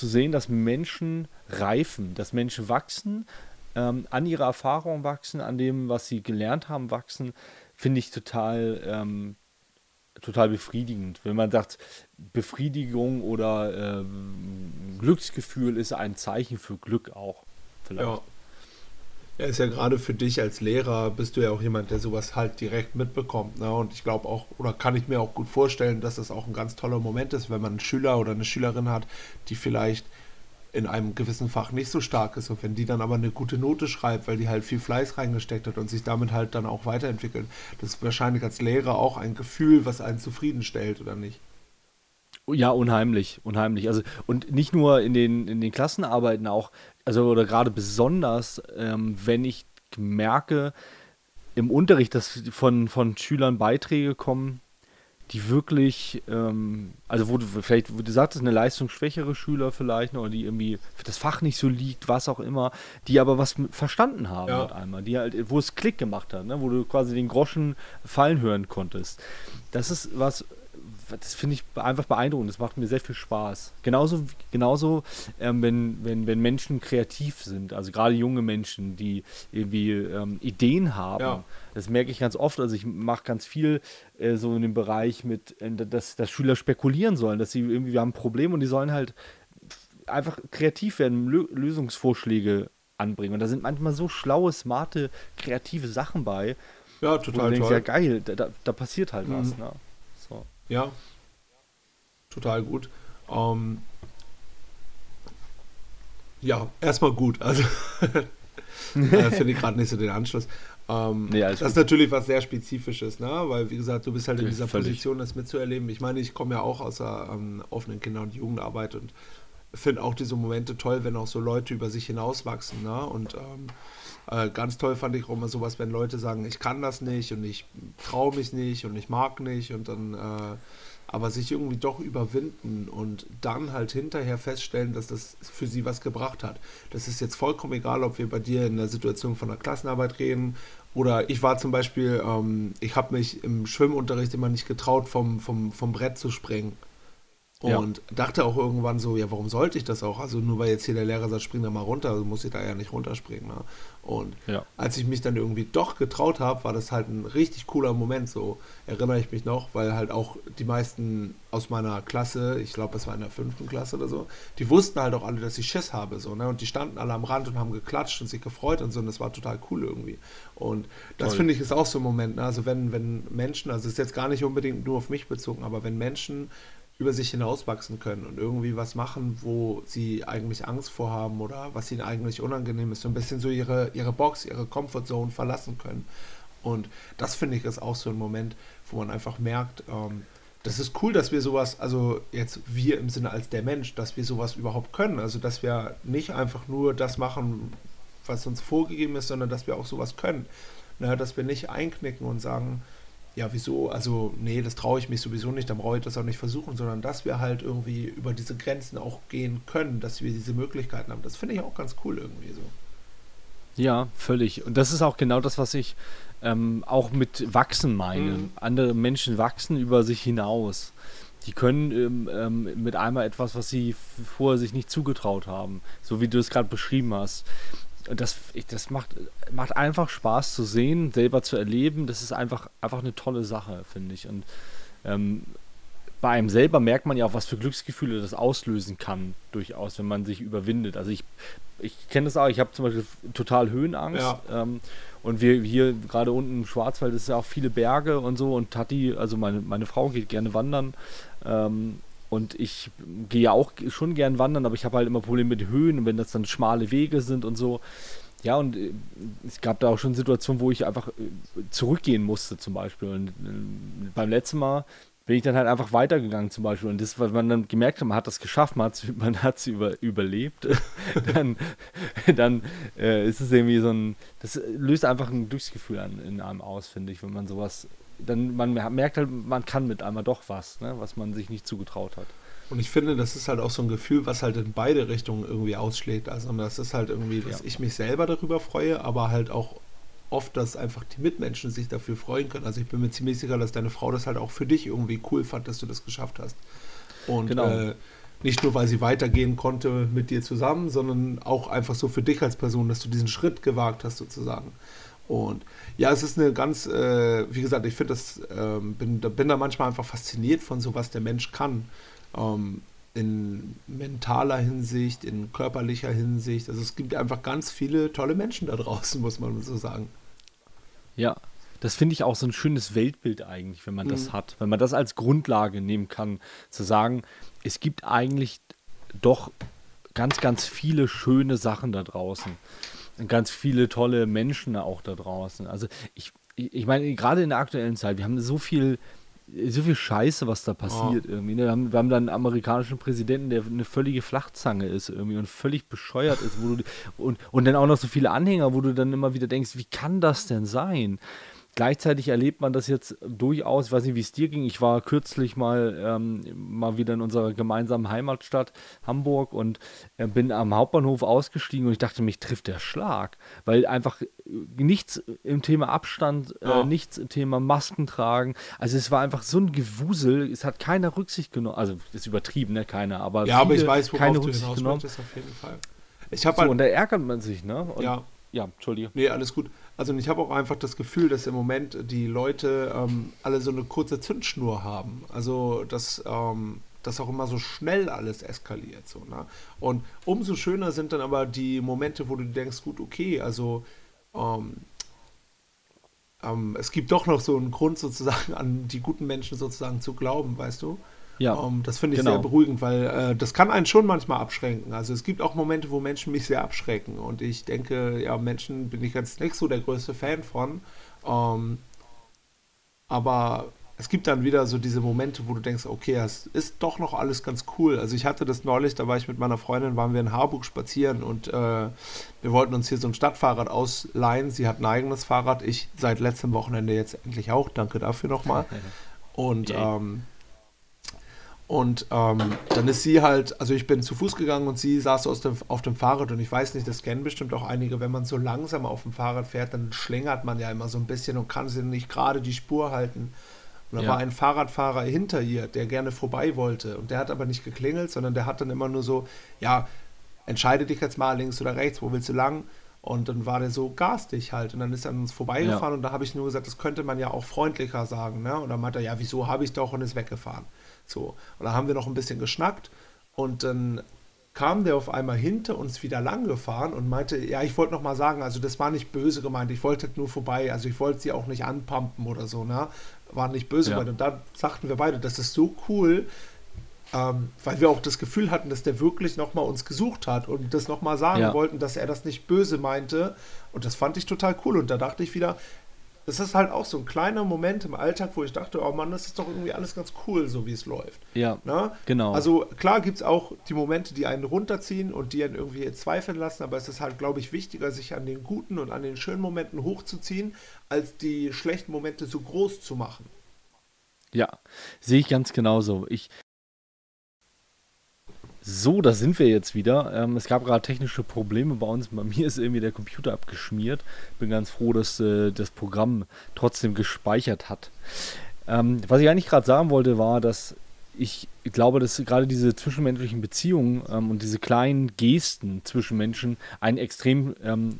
zu sehen, dass Menschen reifen, dass Menschen wachsen, ähm, an ihrer Erfahrung wachsen, an dem, was sie gelernt haben, wachsen, finde ich total, ähm, total befriedigend. Wenn man sagt, Befriedigung oder ähm, Glücksgefühl ist ein Zeichen für Glück auch. Vielleicht. Ja. Ja, ist ja gerade für dich als Lehrer, bist du ja auch jemand, der sowas halt direkt mitbekommt. Ne? Und ich glaube auch, oder kann ich mir auch gut vorstellen, dass das auch ein ganz toller Moment ist, wenn man einen Schüler oder eine Schülerin hat, die vielleicht in einem gewissen Fach nicht so stark ist und wenn die dann aber eine gute Note schreibt, weil die halt viel Fleiß reingesteckt hat und sich damit halt dann auch weiterentwickelt, das ist wahrscheinlich als Lehrer auch ein Gefühl, was einen zufriedenstellt, oder nicht? Ja, unheimlich, unheimlich. Also und nicht nur in den, in den Klassenarbeiten auch, also oder gerade besonders, ähm, wenn ich merke im Unterricht, dass von, von Schülern Beiträge kommen, die wirklich, ähm, also wo du vielleicht, wo du sagtest, eine leistungsschwächere Schüler vielleicht, oder die irgendwie das Fach nicht so liegt, was auch immer, die aber was verstanden haben ja. einmal, die halt, wo es Klick gemacht hat, ne? wo du quasi den Groschen fallen hören konntest. Das ist was, das finde ich einfach beeindruckend. Das macht mir sehr viel Spaß. Genauso, genauso ähm, wenn, wenn, wenn Menschen kreativ sind, also gerade junge Menschen, die irgendwie ähm, Ideen haben. Ja. Das merke ich ganz oft. Also ich mache ganz viel äh, so in dem Bereich mit, äh, dass, dass Schüler spekulieren sollen, dass sie irgendwie, wir haben ein Problem und die sollen halt einfach kreativ werden, Lö Lösungsvorschläge anbringen. Und da sind manchmal so schlaue, smarte, kreative Sachen bei. Ja, total denkst, toll. Ja, geil, da, da, passiert halt mhm. was. Ne? Ja, total gut. Ähm, ja, erstmal gut. Also äh, finde ich gerade nicht so den Anschluss. Ähm, nee, das ist natürlich was sehr Spezifisches, ne? weil wie gesagt, du bist halt in dieser Völlig. Position, das mitzuerleben. Ich meine, ich komme ja auch aus der ähm, offenen Kinder- und Jugendarbeit und finde auch diese Momente toll, wenn auch so Leute über sich hinauswachsen. Ne? Und ähm, äh, ganz toll fand ich auch immer sowas, wenn Leute sagen, ich kann das nicht und ich traue mich nicht und ich mag nicht und dann äh, aber sich irgendwie doch überwinden und dann halt hinterher feststellen, dass das für sie was gebracht hat. Das ist jetzt vollkommen egal, ob wir bei dir in der Situation von der Klassenarbeit reden oder ich war zum Beispiel, ähm, ich habe mich im Schwimmunterricht immer nicht getraut, vom, vom, vom Brett zu springen. Und ja. dachte auch irgendwann so, ja, warum sollte ich das auch? Also nur weil jetzt hier der Lehrer sagt, spring da mal runter, also muss ich da ja nicht runterspringen. Ne? Und ja. als ich mich dann irgendwie doch getraut habe, war das halt ein richtig cooler Moment. So erinnere ich mich noch, weil halt auch die meisten aus meiner Klasse, ich glaube, es war in der fünften Klasse oder so, die wussten halt auch alle, dass ich Schiss habe. So, ne? Und die standen alle am Rand und haben geklatscht und sich gefreut und so. Und das war total cool irgendwie. Und das finde ich ist auch so ein Moment. Ne? Also wenn, wenn Menschen, also es ist jetzt gar nicht unbedingt nur auf mich bezogen, aber wenn Menschen über sich hinauswachsen können und irgendwie was machen, wo sie eigentlich Angst vorhaben oder was ihnen eigentlich unangenehm ist, so ein bisschen so ihre, ihre Box, ihre Comfortzone verlassen können. Und das finde ich ist auch so ein Moment, wo man einfach merkt, ähm, das ist cool, dass wir sowas, also jetzt wir im Sinne als der Mensch, dass wir sowas überhaupt können. Also dass wir nicht einfach nur das machen, was uns vorgegeben ist, sondern dass wir auch sowas können. Na, dass wir nicht einknicken und sagen, ja, wieso, also nee, das traue ich mich sowieso nicht, dann brauche ich das auch nicht versuchen, sondern dass wir halt irgendwie über diese Grenzen auch gehen können, dass wir diese Möglichkeiten haben. Das finde ich auch ganz cool irgendwie so. Ja, völlig. Und das ist auch genau das, was ich ähm, auch mit wachsen meine. Mhm. Andere Menschen wachsen über sich hinaus. Die können ähm, ähm, mit einmal etwas, was sie vorher sich nicht zugetraut haben, so wie du es gerade beschrieben hast. Das, ich, das macht, macht einfach Spaß zu sehen, selber zu erleben. Das ist einfach, einfach eine tolle Sache, finde ich. Und ähm, bei einem selber merkt man ja auch, was für Glücksgefühle das auslösen kann, durchaus, wenn man sich überwindet. Also ich, ich kenne das auch, ich habe zum Beispiel total Höhenangst. Ja. Ähm, und wir hier gerade unten im Schwarzwald ist ja auch viele Berge und so. Und Tati, also meine, meine Frau geht gerne wandern. Ähm, und ich gehe ja auch schon gern wandern, aber ich habe halt immer Probleme mit Höhen, wenn das dann schmale Wege sind und so. Ja, und äh, es gab da auch schon Situationen, wo ich einfach äh, zurückgehen musste, zum Beispiel. Und äh, beim letzten Mal bin ich dann halt einfach weitergegangen zum Beispiel. Und das, weil man dann gemerkt hat, man hat das geschafft, man hat es über, überlebt, dann, dann äh, ist es irgendwie so ein, das löst einfach ein Glücksgefühl an, in einem aus, finde ich, wenn man sowas, dann man merkt halt, man kann mit einmal doch was, ne, was man sich nicht zugetraut hat. Und ich finde, das ist halt auch so ein Gefühl, was halt in beide Richtungen irgendwie ausschlägt. Also das ist halt irgendwie, dass ja. ich mich selber darüber freue, aber halt auch oft, dass einfach die Mitmenschen sich dafür freuen können. Also ich bin mir ziemlich sicher, dass deine Frau das halt auch für dich irgendwie cool fand, dass du das geschafft hast. Und genau. äh, nicht nur, weil sie weitergehen konnte mit dir zusammen, sondern auch einfach so für dich als Person, dass du diesen Schritt gewagt hast sozusagen. Und ja, es ist eine ganz, äh, wie gesagt, ich finde das, äh, bin, bin da manchmal einfach fasziniert von so, was der Mensch kann. Ähm, in mentaler Hinsicht, in körperlicher Hinsicht. Also es gibt einfach ganz viele tolle Menschen da draußen, muss man so sagen. Ja, das finde ich auch so ein schönes Weltbild eigentlich, wenn man mhm. das hat. Wenn man das als Grundlage nehmen kann, zu sagen, es gibt eigentlich doch ganz, ganz viele schöne Sachen da draußen. Und ganz viele tolle Menschen auch da draußen. Also ich, ich meine, gerade in der aktuellen Zeit, wir haben so viel so viel Scheiße, was da passiert oh. irgendwie. Ne? Wir, haben, wir haben dann einen amerikanischen Präsidenten, der eine völlige Flachzange ist irgendwie und völlig bescheuert ist, wo du, und, und dann auch noch so viele Anhänger, wo du dann immer wieder denkst, wie kann das denn sein? Gleichzeitig erlebt man das jetzt durchaus, ich weiß nicht, wie es dir ging. Ich war kürzlich mal, ähm, mal wieder in unserer gemeinsamen Heimatstadt Hamburg und äh, bin am Hauptbahnhof ausgestiegen und ich dachte, mich trifft der Schlag, weil einfach nichts im Thema Abstand, äh, ja. nichts im Thema Masken tragen. Also es war einfach so ein Gewusel, es hat keiner Rücksicht genommen. Also das ist übertrieben, ne? Keiner, aber ja, aber ich weiß, worauf keine du Rücksicht genommen. auf jeden Fall. Ich so, halt, und da ärgert man sich, ne? Und, ja. Ja, Entschuldige. Nee, alles gut. Also ich habe auch einfach das Gefühl, dass im Moment die Leute ähm, alle so eine kurze Zündschnur haben. Also dass, ähm, dass auch immer so schnell alles eskaliert. So, ne? Und umso schöner sind dann aber die Momente, wo du denkst, gut, okay, also ähm, ähm es gibt doch noch so einen Grund sozusagen an die guten Menschen sozusagen zu glauben, weißt du? Ja. Um, ähm, das finde ich genau. sehr beruhigend, weil äh, das kann einen schon manchmal abschränken. Also es gibt auch Momente, wo Menschen mich sehr abschrecken. Und ich denke, ja, Menschen bin ich jetzt nicht so der größte Fan von. Um, ähm, aber es gibt dann wieder so diese Momente, wo du denkst, okay, es ist doch noch alles ganz cool. Also ich hatte das neulich, da war ich mit meiner Freundin, waren wir in Harburg spazieren und äh, wir wollten uns hier so ein Stadtfahrrad ausleihen. Sie hat ein eigenes Fahrrad, ich seit letztem Wochenende jetzt endlich auch. Danke dafür nochmal. Und ähm, und ähm, dann ist sie halt, also ich bin zu Fuß gegangen und sie saß aus dem, auf dem Fahrrad und ich weiß nicht, das kennen bestimmt auch einige, wenn man so langsam auf dem Fahrrad fährt, dann schlängert man ja immer so ein bisschen und kann sie nicht gerade die Spur halten. Und da ja. war ein Fahrradfahrer hinter ihr, der gerne vorbei wollte und der hat aber nicht geklingelt, sondern der hat dann immer nur so, ja, entscheide dich jetzt mal links oder rechts, wo willst du lang? Und dann war der so garstig halt. Und dann ist er an uns vorbeigefahren ja. und da habe ich nur gesagt, das könnte man ja auch freundlicher sagen. Ne? Und dann meinte er, ja, wieso habe ich doch und ist weggefahren. So. Und da haben wir noch ein bisschen geschnackt und dann kam der auf einmal hinter uns wieder lang gefahren und meinte, ja, ich wollte noch mal sagen, also das war nicht böse gemeint, ich wollte nur vorbei, also ich wollte sie auch nicht anpumpen oder so, ne? War nicht böse ja. gemeint. Und da sagten wir beide, das ist so cool, ähm, weil wir auch das Gefühl hatten, dass der wirklich noch mal uns gesucht hat und das noch mal sagen ja. wollten, dass er das nicht böse meinte. Und das fand ich total cool. Und da dachte ich wieder, das ist halt auch so ein kleiner Moment im Alltag, wo ich dachte, oh Mann, das ist doch irgendwie alles ganz cool, so wie es läuft. Ja, Na? genau. Also klar gibt es auch die Momente, die einen runterziehen und die einen irgendwie zweifeln lassen, aber es ist halt, glaube ich, wichtiger, sich an den guten und an den schönen Momenten hochzuziehen, als die schlechten Momente so groß zu machen. Ja, sehe ich ganz genauso. Ich, so, da sind wir jetzt wieder. Ähm, es gab gerade technische Probleme bei uns. Bei mir ist irgendwie der Computer abgeschmiert. Bin ganz froh, dass äh, das Programm trotzdem gespeichert hat. Ähm, was ich eigentlich gerade sagen wollte, war, dass ich glaube, dass gerade diese zwischenmenschlichen Beziehungen ähm, und diese kleinen Gesten zwischen Menschen einen extrem ähm,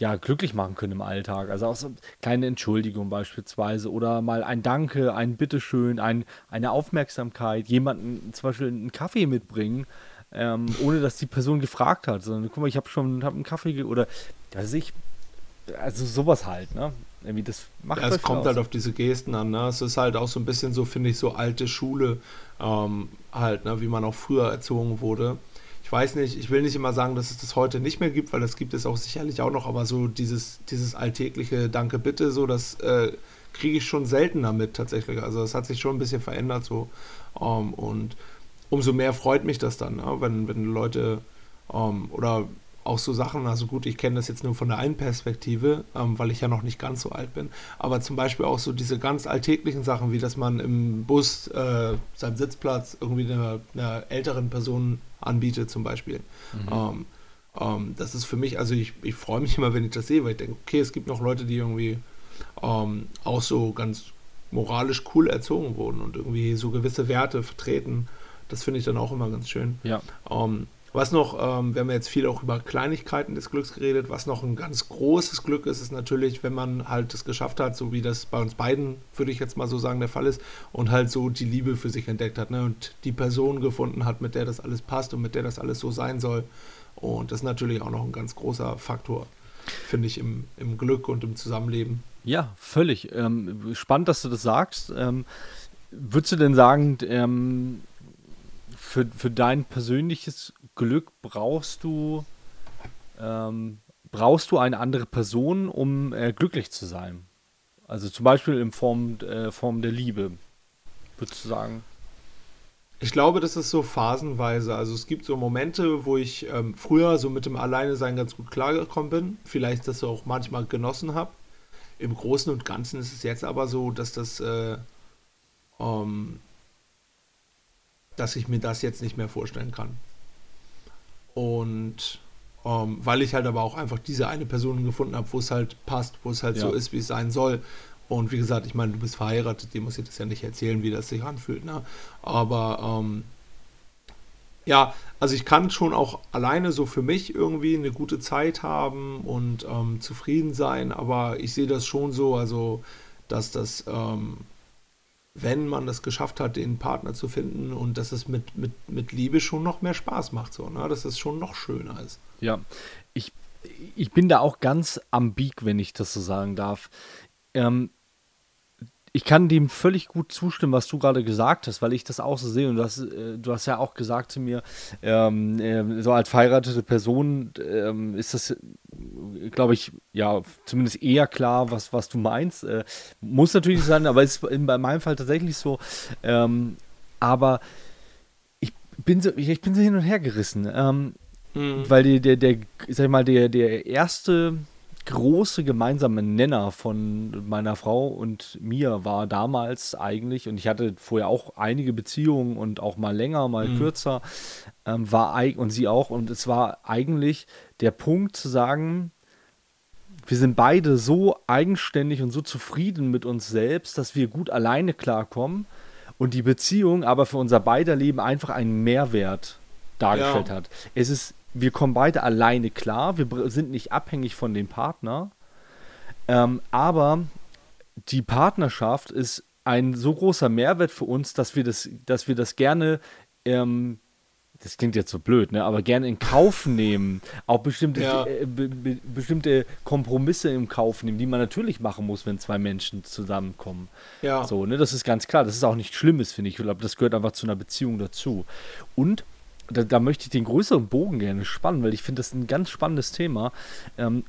ja, glücklich machen können im Alltag. Also auch so kleine Entschuldigung beispielsweise oder mal ein Danke, ein Bitteschön, ein, eine Aufmerksamkeit, jemanden zum Beispiel einen Kaffee mitbringen, ähm, ohne dass die Person gefragt hat, sondern guck mal, ich habe schon hab einen Kaffee oder also ich, also sowas halt, ne? Irgendwie das macht ja, Es kommt aus. halt auf diese Gesten an, ne? Es ist halt auch so ein bisschen so, finde ich, so alte Schule ähm, halt, ne? Wie man auch früher erzogen wurde ich weiß nicht, ich will nicht immer sagen, dass es das heute nicht mehr gibt, weil das gibt es auch sicherlich auch noch, aber so dieses, dieses alltägliche Danke bitte, so das äh, kriege ich schon seltener mit tatsächlich. Also das hat sich schon ein bisschen verändert so. Um, ähm, und umso mehr freut mich das dann, ne? wenn, wenn Leute um, ähm, oder auch so Sachen, also gut, ich kenne das jetzt nur von der einen Perspektive, ähm, weil ich ja noch nicht ganz so alt bin, aber zum Beispiel auch so diese ganz alltäglichen Sachen, wie dass man im Bus äh, seinen Sitzplatz irgendwie einer, einer, älteren Person anbietet zum Beispiel. Mhm. Ähm, ähm, das ist für mich, also ich, ich freue mich immer, wenn ich das sehe, weil ich denke, okay, es gibt noch Leute, die irgendwie ähm, auch so ganz moralisch cool erzogen wurden und irgendwie so gewisse Werte vertreten. Das finde ich dann auch immer ganz schön. Ja. Was noch, ähm, wir haben jetzt viel auch über Kleinigkeiten des Glücks geredet, was noch ein ganz großes Glück ist, ist natürlich, wenn man halt es geschafft hat, so wie das bei uns beiden, würde ich jetzt mal so sagen, der Fall ist, und halt so die Liebe für sich entdeckt hat ne? und die Person gefunden hat, mit der das alles passt und mit der das alles so sein soll. Und das ist natürlich auch noch ein ganz großer Faktor, finde ich, im, im Glück und im Zusammenleben. Ja, völlig. Ähm, spannend, dass du das sagst. Ähm, würdest du denn sagen, ähm, für, für dein persönliches Glück brauchst du ähm, brauchst du eine andere Person, um äh, glücklich zu sein. Also zum Beispiel in Form, äh, Form der Liebe, würdest du sagen? Ich glaube, das ist so phasenweise. Also es gibt so Momente, wo ich ähm, früher so mit dem Alleinesein ganz gut klargekommen bin. Vielleicht das auch manchmal genossen habe. Im Großen und Ganzen ist es jetzt aber so, dass das, äh, ähm, dass ich mir das jetzt nicht mehr vorstellen kann. Und ähm, weil ich halt aber auch einfach diese eine Person gefunden habe, wo es halt passt, wo es halt ja. so ist, wie es sein soll. Und wie gesagt, ich meine, du bist verheiratet, dir muss ich das ja nicht erzählen, wie das sich anfühlt. Ne? Aber ähm, ja, also ich kann schon auch alleine so für mich irgendwie eine gute Zeit haben und ähm, zufrieden sein, aber ich sehe das schon so, also dass das ähm, wenn man es geschafft hat, den Partner zu finden und dass es mit, mit, mit Liebe schon noch mehr Spaß macht, so, ne? dass es schon noch schöner ist. Ja, ich, ich bin da auch ganz ambig, wenn ich das so sagen darf. Ähm, ich kann dem völlig gut zustimmen, was du gerade gesagt hast, weil ich das auch so sehe. Und du hast, äh, du hast ja auch gesagt zu mir, ähm, äh, so als verheiratete Person ähm, ist das, glaube ich, ja, zumindest eher klar, was, was du meinst. Äh, muss natürlich sein, aber ist in, bei meinem Fall tatsächlich so. Ähm, aber ich bin so, ich, ich, bin so hin und her gerissen. Ähm, mhm. Weil die, der, der, sag ich mal, der, der erste große gemeinsame Nenner von meiner Frau und mir war damals eigentlich, und ich hatte vorher auch einige Beziehungen und auch mal länger, mal mhm. kürzer, ähm, war und sie auch, und es war eigentlich der Punkt zu sagen, wir sind beide so eigenständig und so zufrieden mit uns selbst, dass wir gut alleine klarkommen und die Beziehung aber für unser beider Leben einfach einen Mehrwert dargestellt ja. hat. Es ist wir kommen beide alleine klar, wir sind nicht abhängig von dem Partner, ähm, aber die Partnerschaft ist ein so großer Mehrwert für uns, dass wir das, dass wir das gerne, ähm, das klingt jetzt so blöd, ne, aber gerne in Kauf nehmen, auch bestimmte, ja. äh, be, be, bestimmte Kompromisse im Kauf nehmen, die man natürlich machen muss, wenn zwei Menschen zusammenkommen. Ja. So, ne, das ist ganz klar. Das ist auch nichts Schlimmes, finde ich. Ich glaube, das gehört einfach zu einer Beziehung dazu. Und da, da, möchte ich den größeren Bogen gerne spannen, weil ich finde das ein ganz spannendes Thema. Ähm,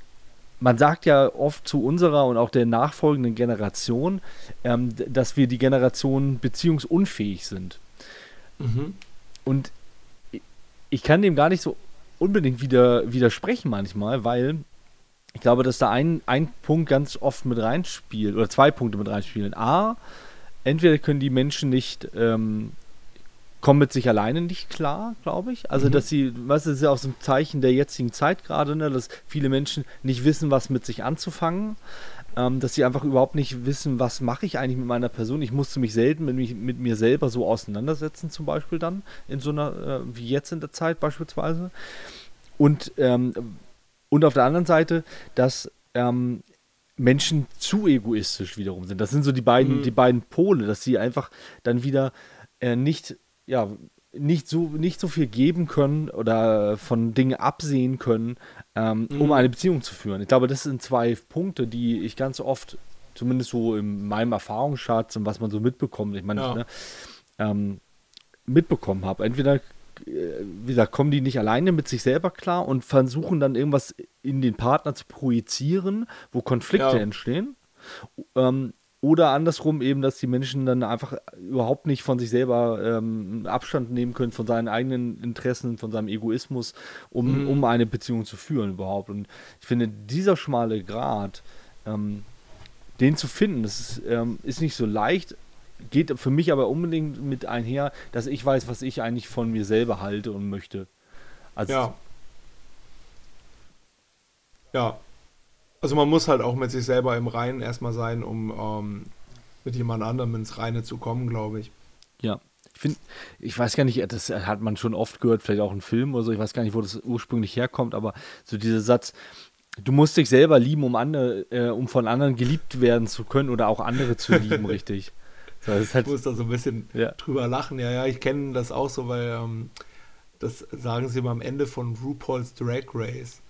man sagt ja oft zu unserer und auch der nachfolgenden Generation, ähm, dass wir die Generation beziehungsunfähig sind. Mhm. Und ich kann dem gar nicht so unbedingt wieder, widersprechen manchmal, weil ich glaube, dass da ein, ein Punkt ganz oft mit reinspielt, oder zwei Punkte mit reinspielen. A, entweder können die Menschen nicht ähm, kommen mit sich alleine nicht klar, glaube ich. Also, mhm. dass sie, was ist ja auch so ein Zeichen der jetzigen Zeit gerade, ne, dass viele Menschen nicht wissen, was mit sich anzufangen. Ähm, dass sie einfach überhaupt nicht wissen, was mache ich eigentlich mit meiner Person. Ich musste mich selten mit, mich, mit mir selber so auseinandersetzen, zum Beispiel dann, in so einer, äh, wie jetzt in der Zeit beispielsweise. Und, ähm, und auf der anderen Seite, dass ähm, Menschen zu egoistisch wiederum sind. Das sind so die beiden, mhm. die beiden Pole, dass sie einfach dann wieder äh, nicht, ja, nicht so, nicht so viel geben können oder von Dingen absehen können, ähm, mhm. um eine Beziehung zu führen. Ich glaube, das sind zwei Punkte, die ich ganz oft, zumindest so in meinem Erfahrungsschatz und was man so mitbekommt, ich meine, ja. ne, ähm, mitbekommen habe. Entweder, äh, wie gesagt, kommen die nicht alleine mit sich selber klar und versuchen dann irgendwas in den Partner zu projizieren, wo Konflikte ja. entstehen. Ähm, oder andersrum eben, dass die Menschen dann einfach überhaupt nicht von sich selber ähm, Abstand nehmen können von seinen eigenen Interessen, von seinem Egoismus, um, mhm. um eine Beziehung zu führen überhaupt. Und ich finde, dieser schmale Grad, ähm, den zu finden, das ist, ähm, ist nicht so leicht, geht für mich aber unbedingt mit einher, dass ich weiß, was ich eigentlich von mir selber halte und möchte. Also, ja. Ja, also man muss halt auch mit sich selber im Reinen erstmal sein, um ähm, mit jemand anderem ins Reine zu kommen, glaube ich. Ja. Ich finde, ich weiß gar nicht, das hat man schon oft gehört, vielleicht auch in Filmen oder so, ich weiß gar nicht, wo das ursprünglich herkommt, aber so dieser Satz, du musst dich selber lieben, um, andere, äh, um von anderen geliebt werden zu können oder auch andere zu lieben, richtig. So, halt, ich muss da so ein bisschen ja. drüber lachen. Ja, ja, ich kenne das auch so, weil ähm, das sagen sie mal am Ende von RuPaul's Drag Race.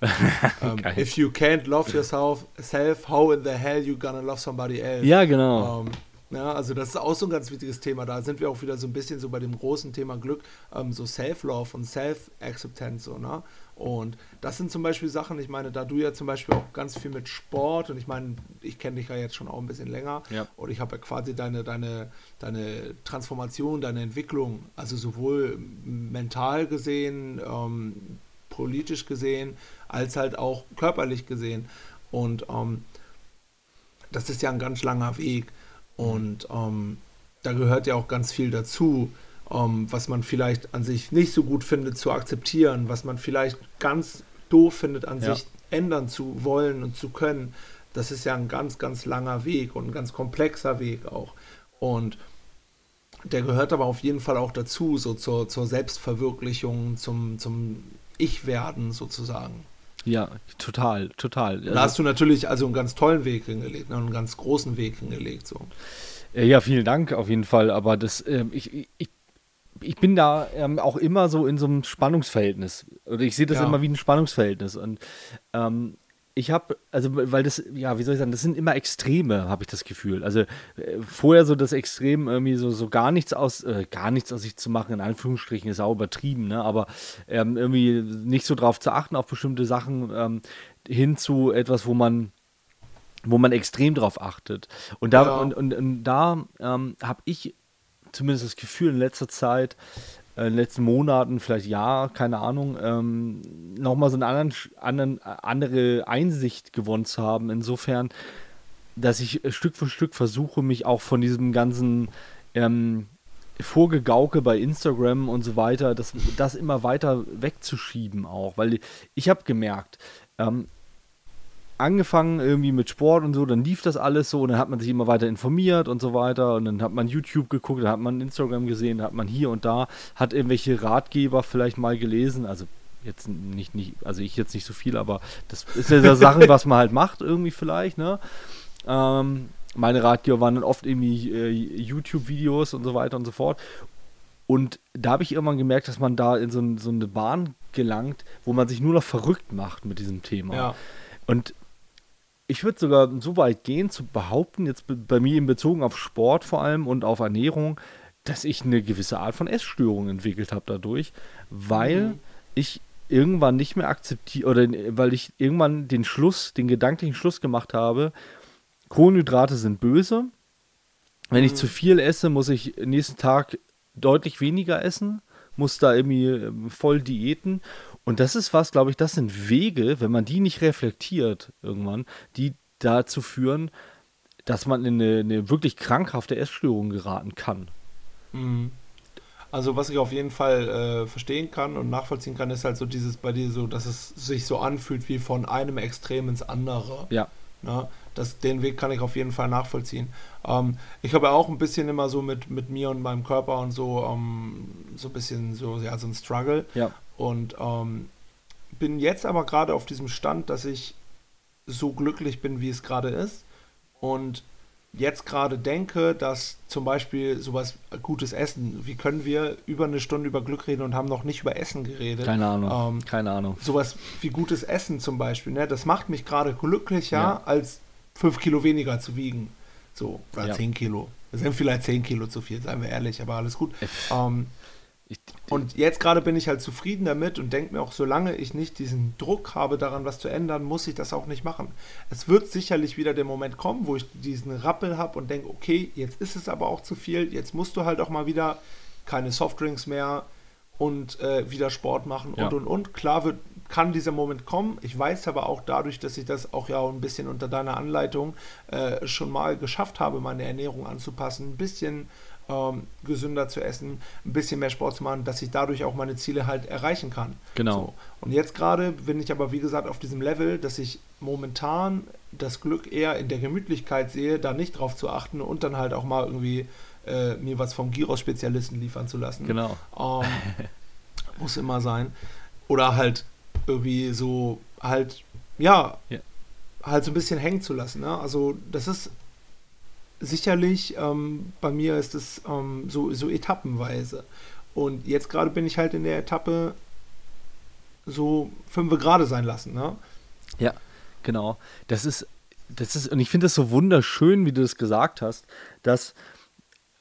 um, ähm, if you can't love yourself, self, how in the hell you gonna love somebody else? Ja, genau. Um, ähm, ja, also das ist auch so ein ganz wichtiges Thema. Da sind wir auch wieder so ein bisschen so bei dem großen Thema Glück, ähm, so Self-Love und Self-Acceptance, so, ne? Und das sind zum Beispiel Sachen, ich meine, da du ja zum Beispiel auch ganz viel mit Sport und ich meine, ich kenne dich ja jetzt schon auch ein bisschen länger ja. und ich habe ja quasi deine, deine, deine Transformation, deine Entwicklung, also sowohl mental gesehen, ähm, politisch gesehen, als halt auch körperlich gesehen. Und ähm, das ist ja ein ganz langer Weg und ähm, da gehört ja auch ganz viel dazu ähm, was man vielleicht an sich nicht so gut findet, zu akzeptieren, was man vielleicht ganz doof findet, an ja. sich ändern zu wollen und zu können. Das ist ja ein ganz, ganz langer Weg und ein ganz komplexer Weg auch. Und der gehört aber auf jeden Fall auch dazu, so zur, zur Selbstverwirklichung, zum, zum Ich-Werden sozusagen. Ja, total, total. Also, da hast du natürlich also einen ganz tollen Weg hingelegt, ne, einen ganz großen Weg hingelegt. So. Ja, vielen Dank auf jeden Fall. Aber das, äh, ich, ich ich bin da ähm, auch immer so in so einem Spannungsverhältnis. Oder ich sehe das ja. immer wie ein Spannungsverhältnis. Und ähm, ich habe, also, weil das, ja, wie soll ich sagen, das sind immer Extreme, habe ich das Gefühl. Also, äh, vorher so das Extrem, irgendwie so, so gar nichts aus, äh, gar nichts aus sich zu machen, in Anführungsstrichen, ist auch übertrieben, ne? Aber ähm, irgendwie nicht so drauf zu achten, auf bestimmte Sachen, ähm, hin zu etwas, wo man wo man extrem drauf achtet. Und da, ja. und, und, und da ähm, habe ich zumindest das Gefühl in letzter Zeit, in den letzten Monaten, vielleicht Jahr, keine Ahnung, ähm, nochmal so eine anderen, anderen, andere Einsicht gewonnen zu haben. Insofern, dass ich Stück für Stück versuche, mich auch von diesem ganzen ähm, Vorgegauke bei Instagram und so weiter, das, das immer weiter wegzuschieben auch. Weil ich habe gemerkt, ähm, angefangen irgendwie mit Sport und so, dann lief das alles so und dann hat man sich immer weiter informiert und so weiter und dann hat man YouTube geguckt, dann hat man Instagram gesehen, dann hat man hier und da, hat irgendwelche Ratgeber vielleicht mal gelesen, also jetzt nicht, nicht also ich jetzt nicht so viel, aber das ist ja so Sachen, was man halt macht irgendwie vielleicht, ne? Ähm, meine Ratgeber waren dann oft irgendwie äh, YouTube-Videos und so weiter und so fort. Und da habe ich irgendwann gemerkt, dass man da in so, so, eine Bahn gelangt, wo man sich nur noch verrückt macht mit diesem Thema. Ja. Und ich würde sogar so weit gehen, zu behaupten, jetzt bei mir in Bezug auf Sport vor allem und auf Ernährung, dass ich eine gewisse Art von Essstörung entwickelt habe dadurch, weil mhm. ich irgendwann nicht mehr akzeptiere oder weil ich irgendwann den Schluss, den gedanklichen Schluss gemacht habe, Kohlenhydrate sind böse. Wenn mhm. ich zu viel esse, muss ich nächsten Tag deutlich weniger essen, muss da irgendwie ähm, voll diäten und das ist was, glaube ich, das sind Wege, wenn man die nicht reflektiert irgendwann, die dazu führen, dass man in eine, eine wirklich krankhafte Essstörung geraten kann. Mhm. Also was ich auf jeden Fall äh, verstehen kann und nachvollziehen kann, ist halt so dieses bei dir so, dass es sich so anfühlt wie von einem Extrem ins andere. Ja. Na, Das, den Weg kann ich auf jeden Fall nachvollziehen. Ähm, ich habe ja auch ein bisschen immer so mit, mit mir und meinem Körper und so, ähm, so ein bisschen so, ja, so ein Struggle. Ja. Und ähm, bin jetzt aber gerade auf diesem Stand, dass ich so glücklich bin, wie es gerade ist. Und jetzt gerade denke, dass zum Beispiel sowas gutes Essen, wie können wir über eine Stunde über Glück reden und haben noch nicht über Essen geredet? Keine Ahnung. Ähm, Keine Ahnung. Sowas wie gutes Essen zum Beispiel, ne? das macht mich gerade glücklicher, ja. als fünf Kilo weniger zu wiegen. So, oder ja. zehn Kilo. Das sind vielleicht zehn Kilo zu viel, seien wir ehrlich, aber alles gut. Ähm, ich, und jetzt gerade bin ich halt zufrieden damit und denke mir auch, solange ich nicht diesen Druck habe, daran was zu ändern, muss ich das auch nicht machen. Es wird sicherlich wieder der Moment kommen, wo ich diesen Rappel habe und denke, okay, jetzt ist es aber auch zu viel, jetzt musst du halt auch mal wieder keine Softdrinks mehr und äh, wieder Sport machen und ja. und und. Klar wird, kann dieser Moment kommen. Ich weiß aber auch dadurch, dass ich das auch ja ein bisschen unter deiner Anleitung äh, schon mal geschafft habe, meine Ernährung anzupassen, ein bisschen ähm, gesünder zu essen, ein bisschen mehr Sport zu machen, dass ich dadurch auch meine Ziele halt erreichen kann. Genau. So. Und jetzt gerade bin ich aber, wie gesagt, auf diesem Level, dass ich momentan das Glück eher in der Gemütlichkeit sehe, da nicht drauf zu achten und dann halt auch mal irgendwie äh, mir was vom Gyros-Spezialisten liefern zu lassen. Genau. Ähm, muss immer sein. Oder halt irgendwie so halt, ja, ja, halt so ein bisschen hängen zu lassen. Ne? Also das ist sicherlich, ähm, bei mir ist es ähm, so, so etappenweise. Und jetzt gerade bin ich halt in der Etappe so fünf gerade sein lassen, ne? Ja, genau. Das ist, das ist, und ich finde es so wunderschön, wie du das gesagt hast, dass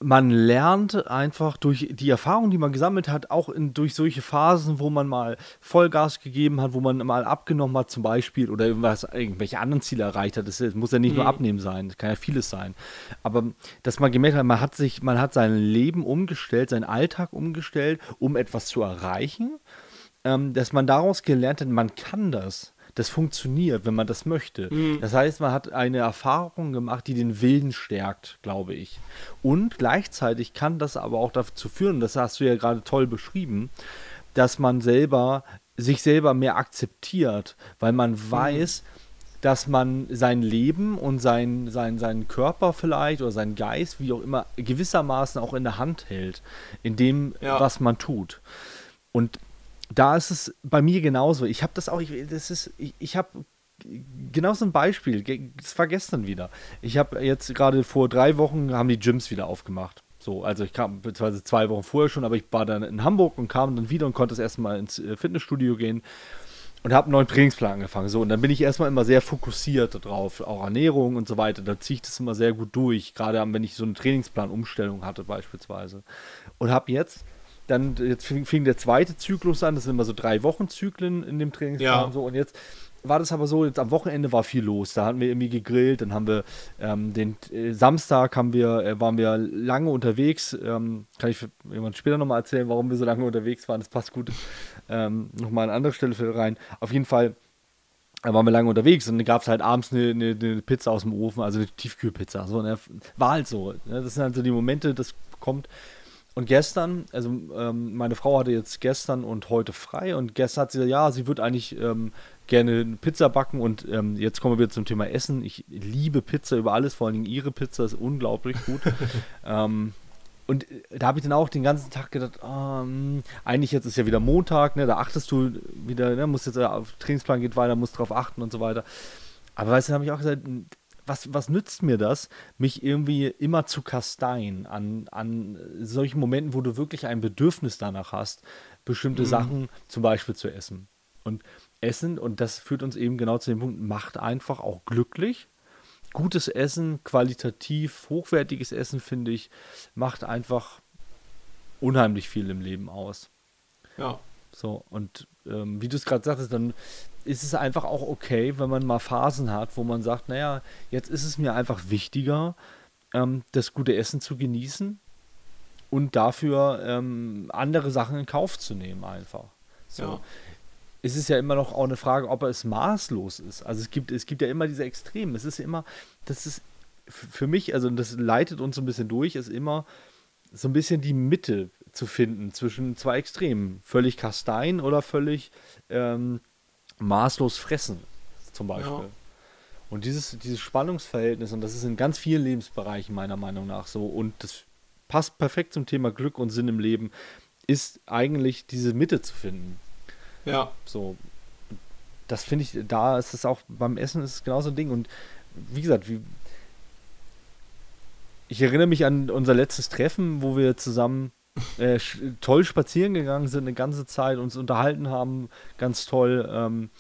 man lernt einfach durch die Erfahrung, die man gesammelt hat, auch in, durch solche Phasen, wo man mal Vollgas gegeben hat, wo man mal abgenommen hat zum Beispiel oder irgendwas, irgendwelche anderen Ziele erreicht hat. Das muss ja nicht mhm. nur abnehmen sein, das kann ja vieles sein. Aber dass man gemerkt hat, man hat sich, man hat sein Leben umgestellt, seinen Alltag umgestellt, um etwas zu erreichen, ähm, dass man daraus gelernt hat, man kann das das funktioniert, wenn man das möchte. Mhm. Das heißt, man hat eine Erfahrung gemacht, die den Willen stärkt, glaube ich. Und gleichzeitig kann das aber auch dazu führen, das hast du ja gerade toll beschrieben, dass man selber sich selber mehr akzeptiert, weil man mhm. weiß, dass man sein Leben und sein, sein, seinen Körper vielleicht oder seinen Geist, wie auch immer, gewissermaßen auch in der Hand hält, in dem, ja. was man tut. Und da ist es bei mir genauso. Ich habe das auch, ich, das ist, ich, ich habe genau so ein Beispiel, das war gestern wieder. Ich habe jetzt gerade vor drei Wochen haben die Gyms wieder aufgemacht. So, also ich kam beziehungsweise zwei Wochen vorher schon, aber ich war dann in Hamburg und kam dann wieder und konnte das erstmal ins äh, Fitnessstudio gehen und habe einen neuen Trainingsplan angefangen. So, und dann bin ich erstmal immer sehr fokussiert darauf, auch Ernährung und so weiter. Da ziehe ich das immer sehr gut durch, gerade wenn ich so eine Trainingsplanumstellung hatte beispielsweise. Und habe jetzt dann jetzt fing, fing, der zweite Zyklus an, das sind immer so drei Wochen Zyklen in dem Trainingsplan ja. so und jetzt war das aber so, jetzt am Wochenende war viel los. Da hatten wir irgendwie gegrillt, dann haben wir ähm, den äh, Samstag haben wir, äh, waren wir lange unterwegs. Ähm, kann ich irgendwann später nochmal erzählen, warum wir so lange unterwegs waren. Das passt gut ähm, nochmal an andere Stelle rein. Auf jeden Fall da waren wir lange unterwegs und dann gab es halt abends eine, eine, eine, Pizza aus dem Ofen, also eine Tiefkühlpizza. So, ne? War halt so. Ne? Das sind halt so die Momente, das kommt. Und gestern, also ähm, meine Frau hatte jetzt gestern und heute frei und gestern hat sie gesagt, ja, sie würde eigentlich ähm, gerne eine Pizza backen und ähm, jetzt kommen wir wieder zum Thema Essen. Ich liebe Pizza über alles, vor allen Dingen ihre Pizza ist unglaublich gut. Ähm, und da habe ich dann auch den ganzen Tag gedacht, oh, eigentlich jetzt ist ja wieder Montag, ne, da achtest du wieder, ne, musst jetzt auf Trainingsplan geht weiter, musst drauf achten und so weiter. Aber weißt du, habe ich auch gesagt, was, was nützt mir das, mich irgendwie immer zu kasteien an, an solchen Momenten, wo du wirklich ein Bedürfnis danach hast, bestimmte mhm. Sachen zum Beispiel zu essen. Und Essen, und das führt uns eben genau zu dem Punkt, macht einfach auch glücklich. Gutes Essen, qualitativ hochwertiges Essen, finde ich, macht einfach unheimlich viel im Leben aus. Ja. So, und ähm, wie du es gerade sagtest, dann ist es einfach auch okay, wenn man mal Phasen hat, wo man sagt, naja, jetzt ist es mir einfach wichtiger, ähm, das gute Essen zu genießen und dafür ähm, andere Sachen in Kauf zu nehmen einfach. So. Ja. Es ist ja immer noch auch eine Frage, ob es maßlos ist. Also es gibt, es gibt ja immer diese Extremen. Es ist ja immer, das ist für mich, also das leitet uns so ein bisschen durch, ist immer so ein bisschen die Mitte zu finden zwischen zwei Extremen. Völlig kastein oder völlig ähm, maßlos fressen, zum Beispiel. Ja. Und dieses, dieses Spannungsverhältnis, und das ist in ganz vielen Lebensbereichen meiner Meinung nach so, und das passt perfekt zum Thema Glück und Sinn im Leben, ist eigentlich diese Mitte zu finden. Ja. So, das finde ich, da ist es auch beim Essen ist es genauso ein Ding. Und wie gesagt, wie, ich erinnere mich an unser letztes Treffen, wo wir zusammen äh, toll spazieren gegangen sind, eine ganze Zeit, uns unterhalten haben, ganz toll. Ähm,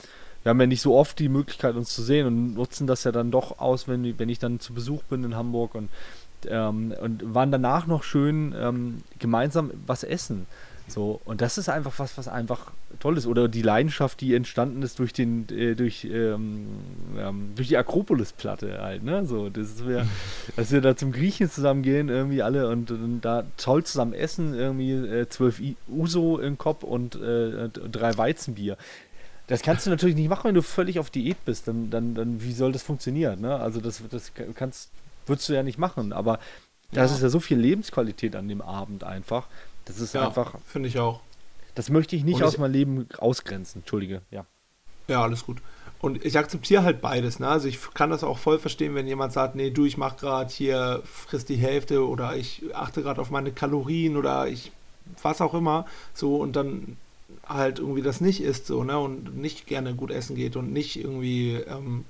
wir haben ja nicht so oft die Möglichkeit, uns zu sehen und nutzen das ja dann doch aus, wenn, wenn ich dann zu Besuch bin in Hamburg und, ähm, und waren danach noch schön ähm, gemeinsam was essen. So, und das ist einfach was, was einfach toll ist. Oder die Leidenschaft, die entstanden ist durch den, äh, durch, ähm, ähm, durch die Akropolis-Platte halt, ne? So, das ist wir, dass wir da zum Griechen zusammen gehen, irgendwie alle und, und da toll zusammen essen, irgendwie äh, zwölf Uso im Kopf und äh, drei Weizenbier. Das kannst du natürlich nicht machen, wenn du völlig auf Diät bist. Dann, dann, dann wie soll das funktionieren? Ne? Also das, das kannst, würdest du ja nicht machen. Aber ja. das ist ja so viel Lebensqualität an dem Abend einfach. Das ist ja, einfach. Finde ich auch. Das möchte ich nicht ich, aus meinem Leben ausgrenzen. Entschuldige, ja. Ja, alles gut. Und ich akzeptiere halt beides. Ne? Also ich kann das auch voll verstehen, wenn jemand sagt, nee, du, ich mach gerade hier, frisst die Hälfte oder ich achte gerade auf meine Kalorien oder ich was auch immer. So und dann halt irgendwie das nicht isst so, ne? Und nicht gerne gut essen geht und nicht irgendwie ähm,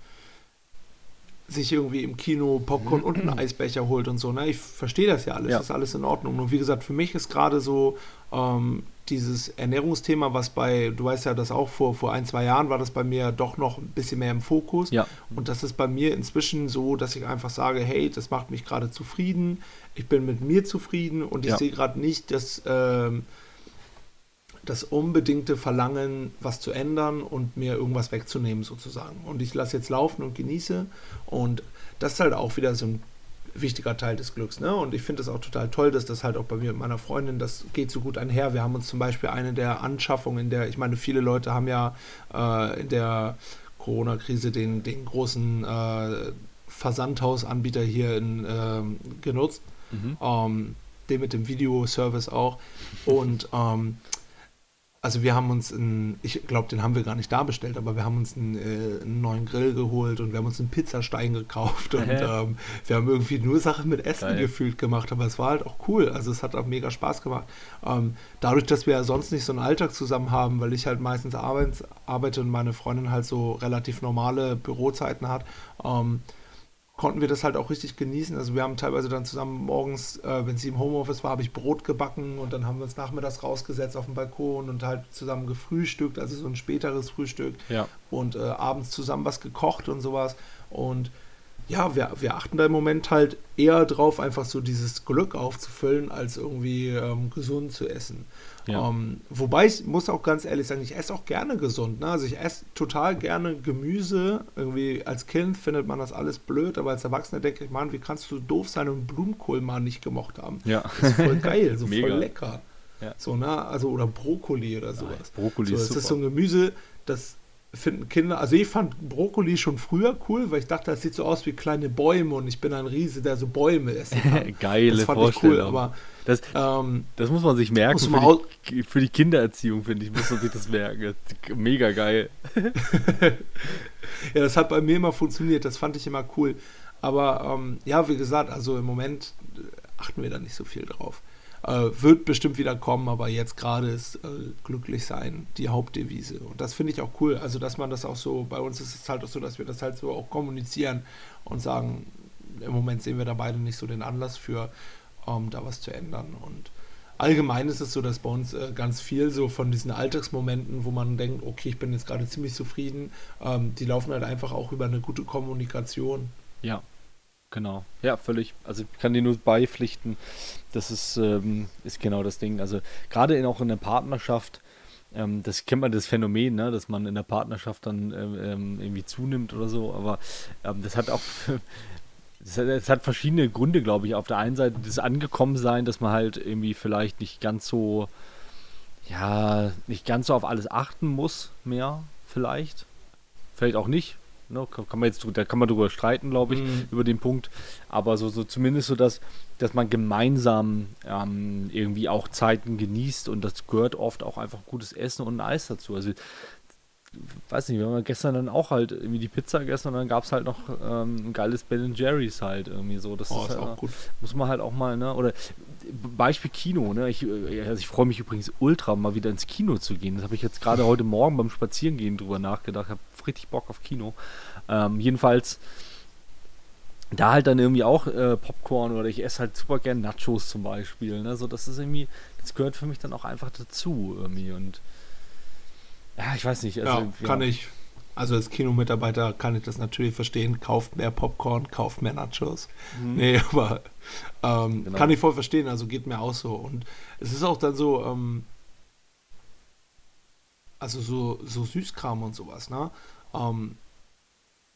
sich irgendwie im Kino Popcorn und einen Eisbecher holt und so. Ne? Ich verstehe das ja alles, ja. ist alles in Ordnung. Und wie gesagt, für mich ist gerade so ähm, dieses Ernährungsthema, was bei, du weißt ja, das auch vor, vor ein, zwei Jahren war das bei mir doch noch ein bisschen mehr im Fokus. Ja. Und das ist bei mir inzwischen so, dass ich einfach sage, hey, das macht mich gerade zufrieden, ich bin mit mir zufrieden und ich ja. sehe gerade nicht, dass ähm, das unbedingte Verlangen, was zu ändern und mir irgendwas wegzunehmen sozusagen. Und ich lasse jetzt laufen und genieße. Und das ist halt auch wieder so ein wichtiger Teil des Glücks. Ne? Und ich finde es auch total toll, dass das halt auch bei mir und meiner Freundin, das geht so gut einher. Wir haben uns zum Beispiel eine der Anschaffungen, in der, ich meine, viele Leute haben ja äh, in der Corona-Krise den, den großen äh, Versandhausanbieter hier in, äh, genutzt. Mhm. Ähm, den mit dem Videoservice auch. Und ähm, also wir haben uns einen, ich glaube, den haben wir gar nicht da bestellt, aber wir haben uns einen, äh, einen neuen Grill geholt und wir haben uns einen Pizzastein gekauft und ähm, wir haben irgendwie nur Sachen mit Essen Geil. gefühlt gemacht, aber es war halt auch cool. Also es hat auch mega Spaß gemacht. Ähm, dadurch, dass wir ja sonst nicht so einen Alltag zusammen haben, weil ich halt meistens arbeite und meine Freundin halt so relativ normale Bürozeiten hat, ähm, konnten wir das halt auch richtig genießen. Also wir haben teilweise dann zusammen morgens, äh, wenn sie im Homeoffice war, habe ich Brot gebacken und dann haben wir uns nachmittags rausgesetzt auf dem Balkon und halt zusammen gefrühstückt, also so ein späteres Frühstück. Ja. Und äh, abends zusammen was gekocht und sowas. Und ja, wir, wir achten da im Moment halt eher drauf, einfach so dieses Glück aufzufüllen, als irgendwie ähm, gesund zu essen. Ja. Um, ähm, wobei ich muss auch ganz ehrlich sagen, ich esse auch gerne gesund. Ne? Also ich esse total gerne Gemüse. Irgendwie als Kind findet man das alles blöd, aber als Erwachsener denke ich, Mann, wie kannst du doof sein und Blumenkohl mal nicht gemocht haben? Ja. Das ist voll geil, so voll lecker. Ja. So, ne? Also, oder Brokkoli oder sowas. Ja, Brokkoli so, ist Das ist so ein Gemüse, das finden Kinder, also ich fand Brokkoli schon früher cool, weil ich dachte, das sieht so aus wie kleine Bäume und ich bin ein Riese, der so Bäume essen kann. Geile das fand Vorstellung. Ich cool, aber das, ähm, das muss man sich merken. Für die, für, die, Kindererziehung, finde ich, muss man sich das merken. Mega geil. ja, das hat bei mir immer funktioniert. Das fand ich immer cool. Aber ähm, ja, wie gesagt, also im Moment achten wir da nicht so viel drauf. Äh, wird bestimmt wieder kommen, aber jetzt gerade ist äh, glücklich sein die Hauptdevise. Und das finde ich auch cool. Also, dass man das auch so, bei uns ist es halt auch so, dass wir das halt so auch kommunizieren und sagen, im Moment sehen wir da beide nicht so den Anlass für, ähm, da was zu ändern. Und allgemein ist es so, dass bei uns äh, ganz viel so von diesen Alltagsmomenten, wo man denkt, okay, ich bin jetzt gerade ziemlich zufrieden, ähm, die laufen halt einfach auch über eine gute Kommunikation. Ja, Genau, ja, völlig. Also ich kann dir nur beipflichten, das ist, ähm, ist genau das Ding. Also gerade in, auch in der Partnerschaft, ähm, das kennt man das Phänomen, ne, dass man in der Partnerschaft dann ähm, ähm irgendwie zunimmt oder so, aber ähm, das hat auch es hat, verschiedene Gründe, glaube ich. Auf der einen Seite das Angekommensein, dass man halt irgendwie vielleicht nicht ganz so, ja, nicht ganz so auf alles achten muss mehr, vielleicht. Vielleicht auch nicht. Ne, kann, kann, man jetzt, da kann man drüber streiten, glaube ich, mhm. über den Punkt. Aber so, so zumindest so, dass, dass man gemeinsam ähm, irgendwie auch Zeiten genießt und das gehört oft auch einfach gutes Essen und ein Eis dazu. Also weiß nicht, wir haben gestern dann auch halt irgendwie die Pizza gegessen und dann gab es halt noch ähm, ein geiles Ben Jerry's halt irgendwie so. Das oh, ist, ist halt, auch gut. Muss man halt auch mal, ne? Oder Beispiel Kino, ne? Ich, äh, also ich freue mich übrigens ultra, mal wieder ins Kino zu gehen. Das habe ich jetzt gerade heute Morgen beim Spazierengehen drüber nachgedacht. Ich habe richtig Bock auf Kino. Ähm, jedenfalls da halt dann irgendwie auch äh, Popcorn oder ich esse halt super gern Nachos zum Beispiel. Ne? So, das ist irgendwie, das gehört für mich dann auch einfach dazu irgendwie und ja, ich weiß nicht. Also, ja, kann ich. Also als Kinomitarbeiter kann ich das natürlich verstehen. Kauft mehr Popcorn, kauft mehr Nachos. Mhm. Nee, aber ähm, genau. kann ich voll verstehen. Also geht mir auch so. Und es ist auch dann so, ähm, also so, so Süßkram und sowas, ne? Ähm,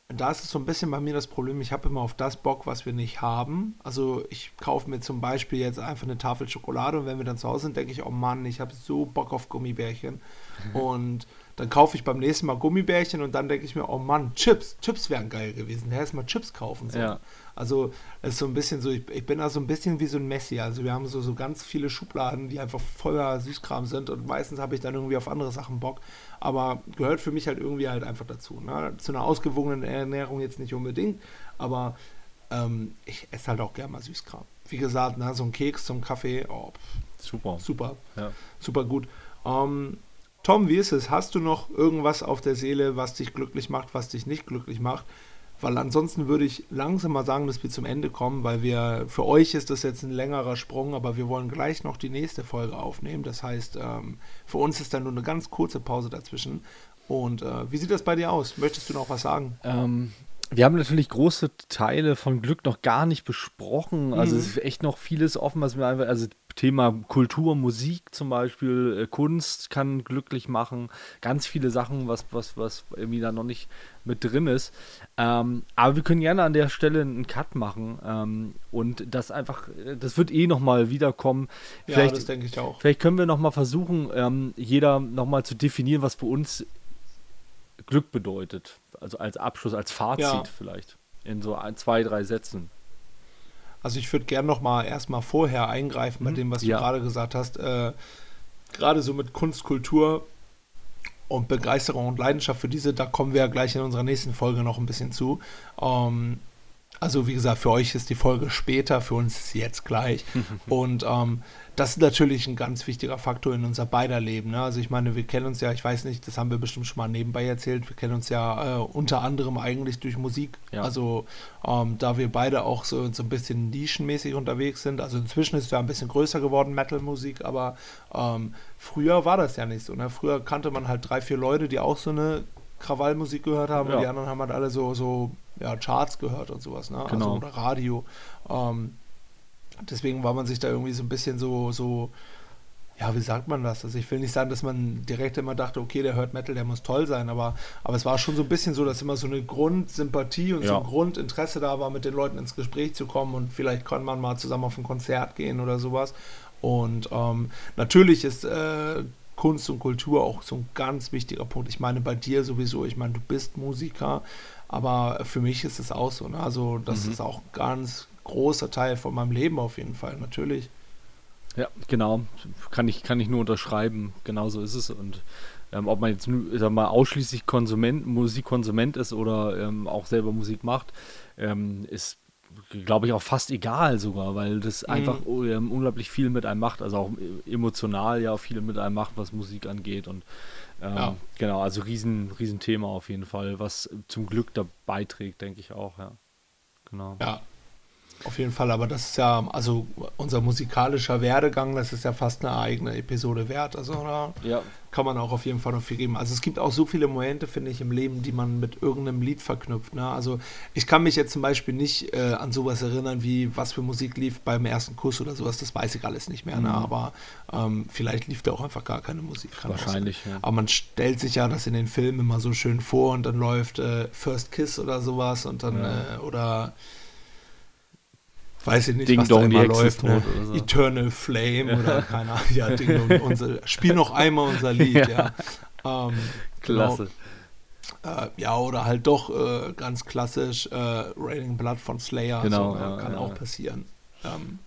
da ist es so ein bisschen bei mir das Problem, ich habe immer auf das Bock, was wir nicht haben. Also ich kaufe mir zum Beispiel jetzt einfach eine Tafel Schokolade und wenn wir dann zu Hause sind, denke ich, oh Mann, ich habe so Bock auf Gummibärchen. Und dann kaufe ich beim nächsten Mal Gummibärchen und dann denke ich mir, oh Mann, Chips. Chips wären geil gewesen. Hätte erstmal Chips kaufen sollen. Ja. Also es ist so ein bisschen so, ich, ich, bin da so ein bisschen wie so ein Messi. Also wir haben so, so ganz viele Schubladen, die einfach voller Süßkram sind und meistens habe ich dann irgendwie auf andere Sachen Bock. Aber gehört für mich halt irgendwie halt einfach dazu. Ne? Zu einer ausgewogenen Ernährung jetzt nicht unbedingt, aber ähm, ich esse halt auch gerne mal Süßkram. Wie gesagt, ne, so ein Keks zum Kaffee, oh, pff, super. Super. Ja. Super gut. Ähm, Tom, wie ist es? Hast du noch irgendwas auf der Seele, was dich glücklich macht, was dich nicht glücklich macht? Weil ansonsten würde ich langsam mal sagen, dass wir zum Ende kommen, weil wir, für euch ist das jetzt ein längerer Sprung, aber wir wollen gleich noch die nächste Folge aufnehmen. Das heißt, ähm, für uns ist dann nur eine ganz kurze Pause dazwischen. Und äh, wie sieht das bei dir aus? Möchtest du noch was sagen? Ähm, wir haben natürlich große Teile von Glück noch gar nicht besprochen. Also mhm. es ist echt noch vieles offen, was wir einfach, also Thema Kultur, Musik zum Beispiel, äh, Kunst kann glücklich machen, ganz viele Sachen, was, was, was irgendwie da noch nicht mit drin ist. Ähm, aber wir können gerne an der Stelle einen Cut machen ähm, und das einfach, äh, das wird eh nochmal wiederkommen. Vielleicht, ja, das denke ich auch. Vielleicht können wir nochmal versuchen, ähm, jeder nochmal zu definieren, was für uns Glück bedeutet. Also als Abschluss, als Fazit ja. vielleicht. In so ein, zwei, drei Sätzen. Also ich würde gerne noch mal erstmal vorher eingreifen bei mhm. dem, was ja. du gerade gesagt hast. Äh, gerade so mit Kunst, Kultur und Begeisterung und Leidenschaft für diese, da kommen wir ja gleich in unserer nächsten Folge noch ein bisschen zu. Ähm, also wie gesagt, für euch ist die Folge später, für uns ist sie jetzt gleich. und ähm, das ist natürlich ein ganz wichtiger Faktor in unser beider Leben. Ne? Also ich meine, wir kennen uns ja, ich weiß nicht, das haben wir bestimmt schon mal nebenbei erzählt, wir kennen uns ja äh, unter anderem eigentlich durch Musik. Ja. Also ähm, da wir beide auch so, so ein bisschen nischenmäßig unterwegs sind. Also inzwischen ist es ja ein bisschen größer geworden, Metal-Musik, aber ähm, früher war das ja nicht so. Ne? Früher kannte man halt drei, vier Leute, die auch so eine Krawallmusik gehört haben ja. und die anderen haben halt alle so, so ja, Charts gehört und sowas, ne? Also, genau. Also, oder Radio. Ähm, deswegen war man sich da irgendwie so ein bisschen so, so, ja, wie sagt man das? Also ich will nicht sagen, dass man direkt immer dachte, okay, der hört Metal, der muss toll sein, aber, aber es war schon so ein bisschen so, dass immer so eine Grundsympathie und ja. so ein Grundinteresse da war, mit den Leuten ins Gespräch zu kommen und vielleicht kann man mal zusammen auf ein Konzert gehen oder sowas. Und ähm, natürlich ist äh, Kunst und Kultur auch so ein ganz wichtiger Punkt. Ich meine, bei dir sowieso, ich meine, du bist Musiker, aber für mich ist es auch so. Ne? Also, das mhm. ist auch ein ganz großer Teil von meinem Leben auf jeden Fall, natürlich. Ja, genau. Kann ich, kann ich nur unterschreiben. Genauso ist es. Und ähm, ob man jetzt sag mal, ausschließlich Konsument, Musikkonsument ist oder ähm, auch selber Musik macht, ähm, ist, glaube ich, auch fast egal sogar, weil das mhm. einfach ähm, unglaublich viel mit einem macht. Also auch emotional ja viel mit einem macht, was Musik angeht. Und ähm, ja. genau, also riesen, riesen Thema auf jeden Fall, was zum Glück da beiträgt, denke ich auch, ja. Genau. Ja, auf jeden Fall, aber das ist ja, also unser musikalischer Werdegang, das ist ja fast eine eigene Episode wert. Also da ja. kann man auch auf jeden Fall noch viel geben. Also es gibt auch so viele Momente, finde ich, im Leben, die man mit irgendeinem Lied verknüpft. Ne? Also ich kann mich jetzt zum Beispiel nicht äh, an sowas erinnern, wie was für Musik lief beim ersten Kuss oder sowas, das weiß ich alles nicht mehr. Ne? Mhm. Ne? Aber ähm, vielleicht lief da auch einfach gar keine Musik. Wahrscheinlich, ja. Aber man stellt sich ja das in den Filmen immer so schön vor und dann läuft äh, First Kiss oder sowas und dann, ja. äh, oder weiß ich nicht, Ding was Dong, da immer läuft. Ne? So. Eternal Flame ja. oder keine Ahnung. Ja, Ding Dong, unser, spiel noch einmal unser Lied, ja. ja. Ähm, Klasse. Genau. Äh, ja, oder halt doch äh, ganz klassisch äh, Raining Blood von Slayer. Genau, so, ja, kann auch passieren. Ähm,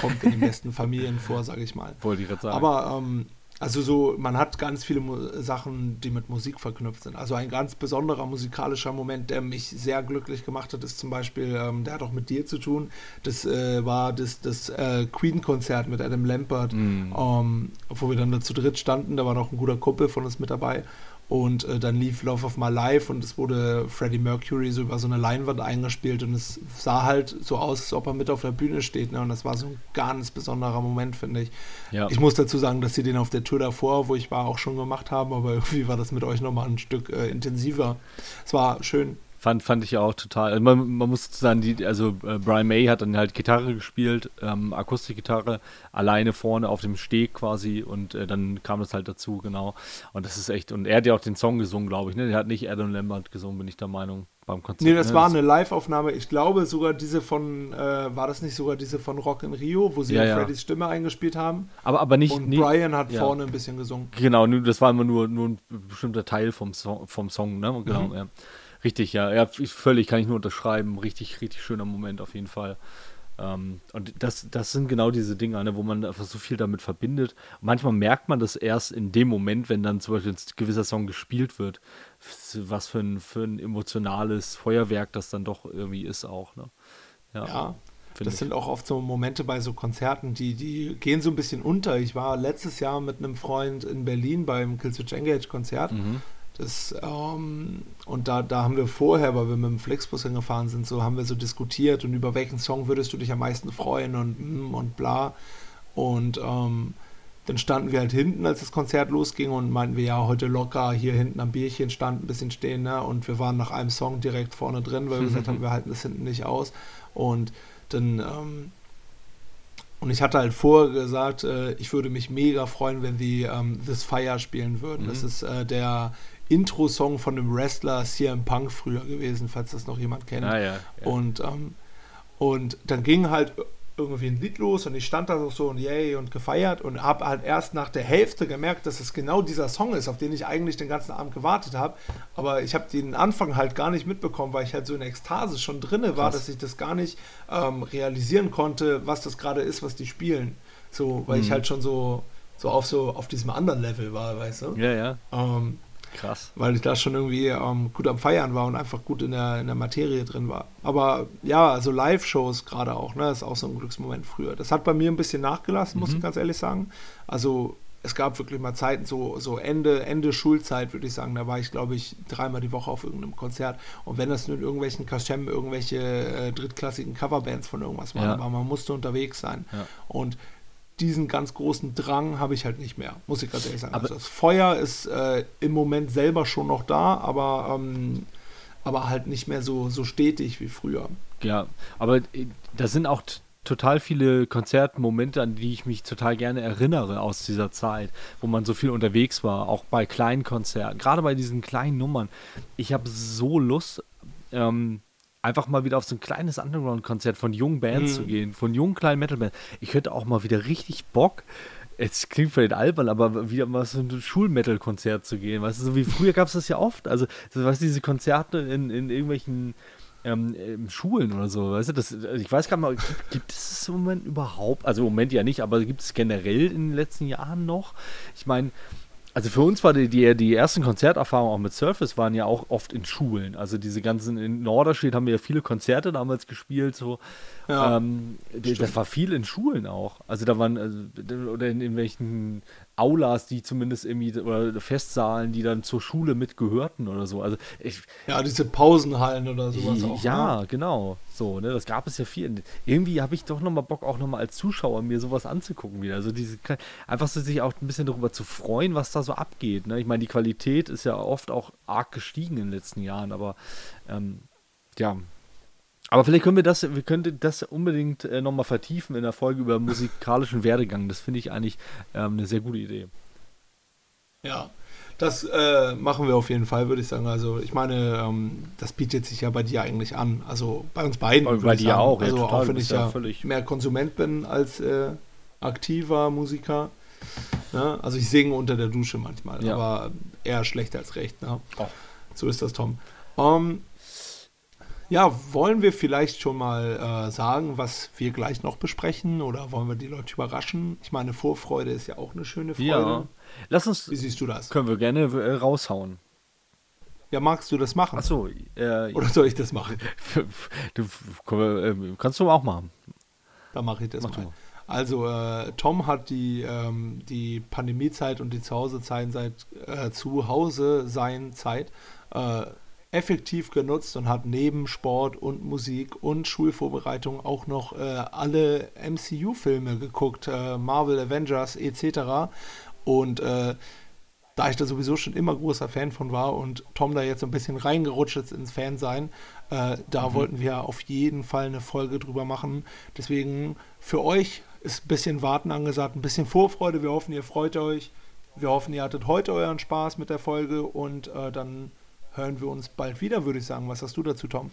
kommt in den besten Familien vor, sag ich mal. Wollte ich gerade sagen. Aber ähm, also so, man hat ganz viele Mu Sachen, die mit Musik verknüpft sind. Also ein ganz besonderer musikalischer Moment, der mich sehr glücklich gemacht hat, ist zum Beispiel, ähm, der hat auch mit dir zu tun. Das äh, war das, das äh, Queen-Konzert mit Adam Lampert, mm. ähm, wo wir dann da zu dritt standen. Da war noch ein guter Kumpel von uns mit dabei. Und äh, dann lief Love of My Life und es wurde Freddie Mercury so über so eine Leinwand eingespielt und es sah halt so aus, als ob er mit auf der Bühne steht. Ne? Und das war so ein ganz besonderer Moment, finde ich. Ja. Ich muss dazu sagen, dass sie den auf der Tour davor, wo ich war, auch schon gemacht haben, aber irgendwie war das mit euch nochmal ein Stück äh, intensiver. Es war schön. Fand, fand ich auch total. Also man, man muss sagen, die, also äh, Brian May hat dann halt Gitarre gespielt, ähm, Akustikgitarre, alleine vorne auf dem Steg quasi und äh, dann kam das halt dazu, genau. Und das ist echt, und er hat ja auch den Song gesungen, glaube ich, ne? Der hat nicht Adam Lambert gesungen, bin ich der Meinung, beim Konzert. Nee, das ne? war eine Live-Aufnahme. Ich glaube sogar diese von, äh, war das nicht sogar diese von Rock in Rio, wo sie ja, ja. Freddys Stimme eingespielt haben? Aber, aber nicht. Und nie, Brian hat ja. vorne ein bisschen gesungen. Genau, das war immer nur, nur ein bestimmter Teil vom Song, vom Song ne? Genau, mhm. ja. Richtig, ja. Ja, völlig kann ich nur unterschreiben. Richtig, richtig schöner Moment auf jeden Fall. Ähm, und das, das sind genau diese Dinge, ne, wo man einfach so viel damit verbindet. manchmal merkt man das erst in dem Moment, wenn dann zum Beispiel ein gewisser Song gespielt wird, was für ein, für ein emotionales Feuerwerk das dann doch irgendwie ist auch. Ne? Ja. ja das ich. sind auch oft so Momente bei so Konzerten, die, die gehen so ein bisschen unter. Ich war letztes Jahr mit einem Freund in Berlin beim Killswitch Engage Konzert. Mhm. Das, ähm, und da, da haben wir vorher, weil wir mit dem Flixbus hingefahren sind, so haben wir so diskutiert und über welchen Song würdest du dich am meisten freuen und hm, und bla. Und ähm, dann standen wir halt hinten, als das Konzert losging und meinten wir ja heute locker hier hinten am Bierchen stand ein bisschen stehen, ne? Und wir waren nach einem Song direkt vorne drin, weil wir gesagt haben, wir halten das hinten nicht aus. Und dann ähm, und ich hatte halt vorher gesagt, äh, ich würde mich mega freuen, wenn sie ähm, This Fire spielen würden. Mhm. Das ist äh, der Intro-Song von dem Wrestler CM Punk früher gewesen, falls das noch jemand kennt. Ah, ja, ja. Und, ähm, und dann ging halt irgendwie ein Lied los und ich stand da so und yay und gefeiert und habe halt erst nach der Hälfte gemerkt, dass es genau dieser Song ist, auf den ich eigentlich den ganzen Abend gewartet habe. Aber ich habe den Anfang halt gar nicht mitbekommen, weil ich halt so in Ekstase schon drinne war, Krass. dass ich das gar nicht ähm, realisieren konnte, was das gerade ist, was die spielen. So, weil mhm. ich halt schon so, so auf so auf diesem anderen Level war, weißt du? Ja, ja. Ähm, Krass. Weil ich da schon irgendwie ähm, gut am Feiern war und einfach gut in der, in der Materie drin war. Aber ja, also Live-Shows gerade auch, ne, ist auch so ein Glücksmoment früher. Das hat bei mir ein bisschen nachgelassen, muss mhm. ich ganz ehrlich sagen. Also es gab wirklich mal Zeiten, so, so Ende, Ende Schulzeit, würde ich sagen, da war ich, glaube ich, dreimal die Woche auf irgendeinem Konzert. Und wenn das nur in irgendwelchen Kaschem, irgendwelche äh, drittklassigen Coverbands von irgendwas waren, ja. aber man musste unterwegs sein. Ja. Und diesen ganz großen Drang habe ich halt nicht mehr, muss ich ganz ehrlich sagen. Aber also das Feuer ist äh, im Moment selber schon noch da, aber, ähm, aber halt nicht mehr so, so stetig wie früher. Ja, aber äh, da sind auch total viele Konzertmomente, an die ich mich total gerne erinnere aus dieser Zeit, wo man so viel unterwegs war, auch bei kleinen Konzerten, gerade bei diesen kleinen Nummern. Ich habe so Lust, ähm, einfach mal wieder auf so ein kleines Underground-Konzert von jungen Bands mhm. zu gehen, von jungen kleinen Metal-Bands. Ich hätte auch mal wieder richtig Bock, es klingt vielleicht albern, aber wieder mal so ein Schulmetal-Konzert zu gehen. Weißt du, so wie früher gab es das ja oft. Also, weißt du, diese Konzerte in, in irgendwelchen ähm, Schulen oder so, weißt du, das, ich weiß gar nicht mal, gibt, es das im Moment überhaupt? Also im Moment ja nicht, aber gibt es generell in den letzten Jahren noch? Ich meine, also für uns war die, die, die ersten Konzerterfahrungen auch mit Surface waren ja auch oft in Schulen. Also diese ganzen, in Norderstedt haben wir ja viele Konzerte damals gespielt, so. Ja, ähm, das war viel in Schulen auch. Also da waren, also, oder in, in welchen Aulas, die zumindest irgendwie, oder Festsaalen, die dann zur Schule mitgehörten oder so. Also ich, ja, diese Pausenhallen oder sowas auch. Ja, ne? genau. So, ne, das gab es ja viel. Irgendwie habe ich doch nochmal Bock, auch nochmal als Zuschauer mir sowas anzugucken wieder. Also diese, einfach so sich auch ein bisschen darüber zu freuen, was da so abgeht. Ne? Ich meine, die Qualität ist ja oft auch arg gestiegen in den letzten Jahren, aber ähm, ja, aber vielleicht können wir das, wir könnten das unbedingt äh, nochmal vertiefen in der Folge über musikalischen Werdegang. Das finde ich eigentlich ähm, eine sehr gute Idee. Ja, das äh, machen wir auf jeden Fall, würde ich sagen. Also ich meine, ähm, das bietet sich ja bei dir eigentlich an. Also bei uns beiden. Bei, bei dir sagen. auch. Also ja, auch wenn ich ja, mehr Konsument bin als äh, aktiver Musiker. Ja, also ich singe unter der Dusche manchmal, ja. aber eher schlecht als recht. Ne? Oh. So ist das, Tom. Um, ähm, Ja, wollen wir vielleicht schon mal äh, sagen, was wir gleich noch besprechen oder wollen wir die Leute überraschen? Ich meine, Vorfreude ist ja auch eine schöne Freude. Ja. Lass uns. Wie siehst du das? Können wir gerne äh, raushauen. Ja, magst du das machen? Achso, äh, oder soll ich das machen? du, äh, kannst du auch machen. Dann mache ich das Mach mal. Also äh, Tom hat die, ähm, die Pandemiezeit und die Zuhausezeit seit äh, zu Hause sein Zeit äh, effektiv genutzt und hat neben Sport und Musik und Schulvorbereitung auch noch äh, alle MCU-Filme geguckt, äh, Marvel Avengers etc. Und äh, da ich da sowieso schon immer großer Fan von war und Tom da jetzt ein bisschen reingerutscht ist ins Fansein, äh, da mhm. wollten wir auf jeden Fall eine Folge drüber machen. Deswegen für euch ist ein bisschen Warten angesagt, ein bisschen Vorfreude. Wir hoffen, ihr freut euch. Wir hoffen, ihr hattet heute euren Spaß mit der Folge und äh, dann hören wir uns bald wieder, würde ich sagen. Was hast du dazu, Tom?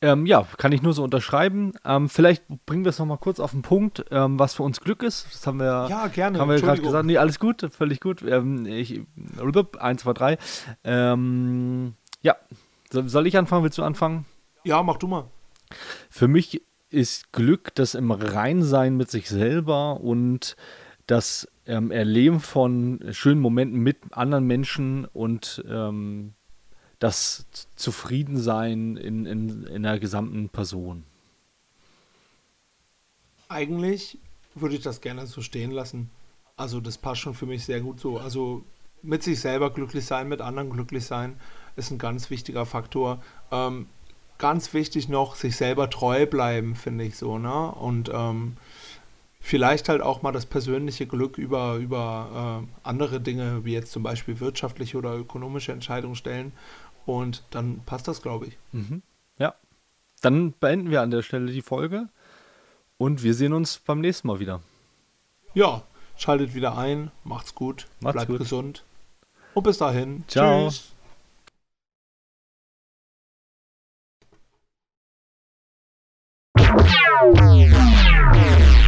Ähm, ja, kann ich nur so unterschreiben. Ähm, vielleicht bringen wir es nochmal kurz auf den Punkt, ähm, was für uns Glück ist. Das haben wir, ja, gerne. Haben wir gerade gesagt. Nee, alles gut, völlig gut. Ähm, ich, 1, 2, 3. ja, soll ich anfangen? Willst du anfangen? Ja, mach du mal. Für mich ist Glück das im Reinsein mit sich selber und das ähm, Erleben von schönen Momenten mit anderen Menschen und ähm, das Zufriedensein in, in, in der gesamten Person. Eigentlich würde ich das gerne so stehen lassen. Also das passt schon für mich sehr gut so. Also mit sich selber glücklich sein, mit anderen glücklich sein, ist ein ganz wichtiger Faktor. Ähm, ganz wichtig noch, sich selber treu bleiben, finde ich so, ne? Und ähm, vielleicht halt auch mal das persönliche Glück über, über äh, andere Dinge, wie jetzt zum Beispiel wirtschaftliche oder ökonomische Entscheidungen stellen. Und dann passt das, glaube ich. Mhm. Ja. Dann beenden wir an der Stelle die Folge und wir sehen uns beim nächsten Mal wieder. Ja, schaltet wieder ein, macht's gut, macht's bleibt gut. gesund. Und bis dahin. Ciao. Tschüss. Yeah.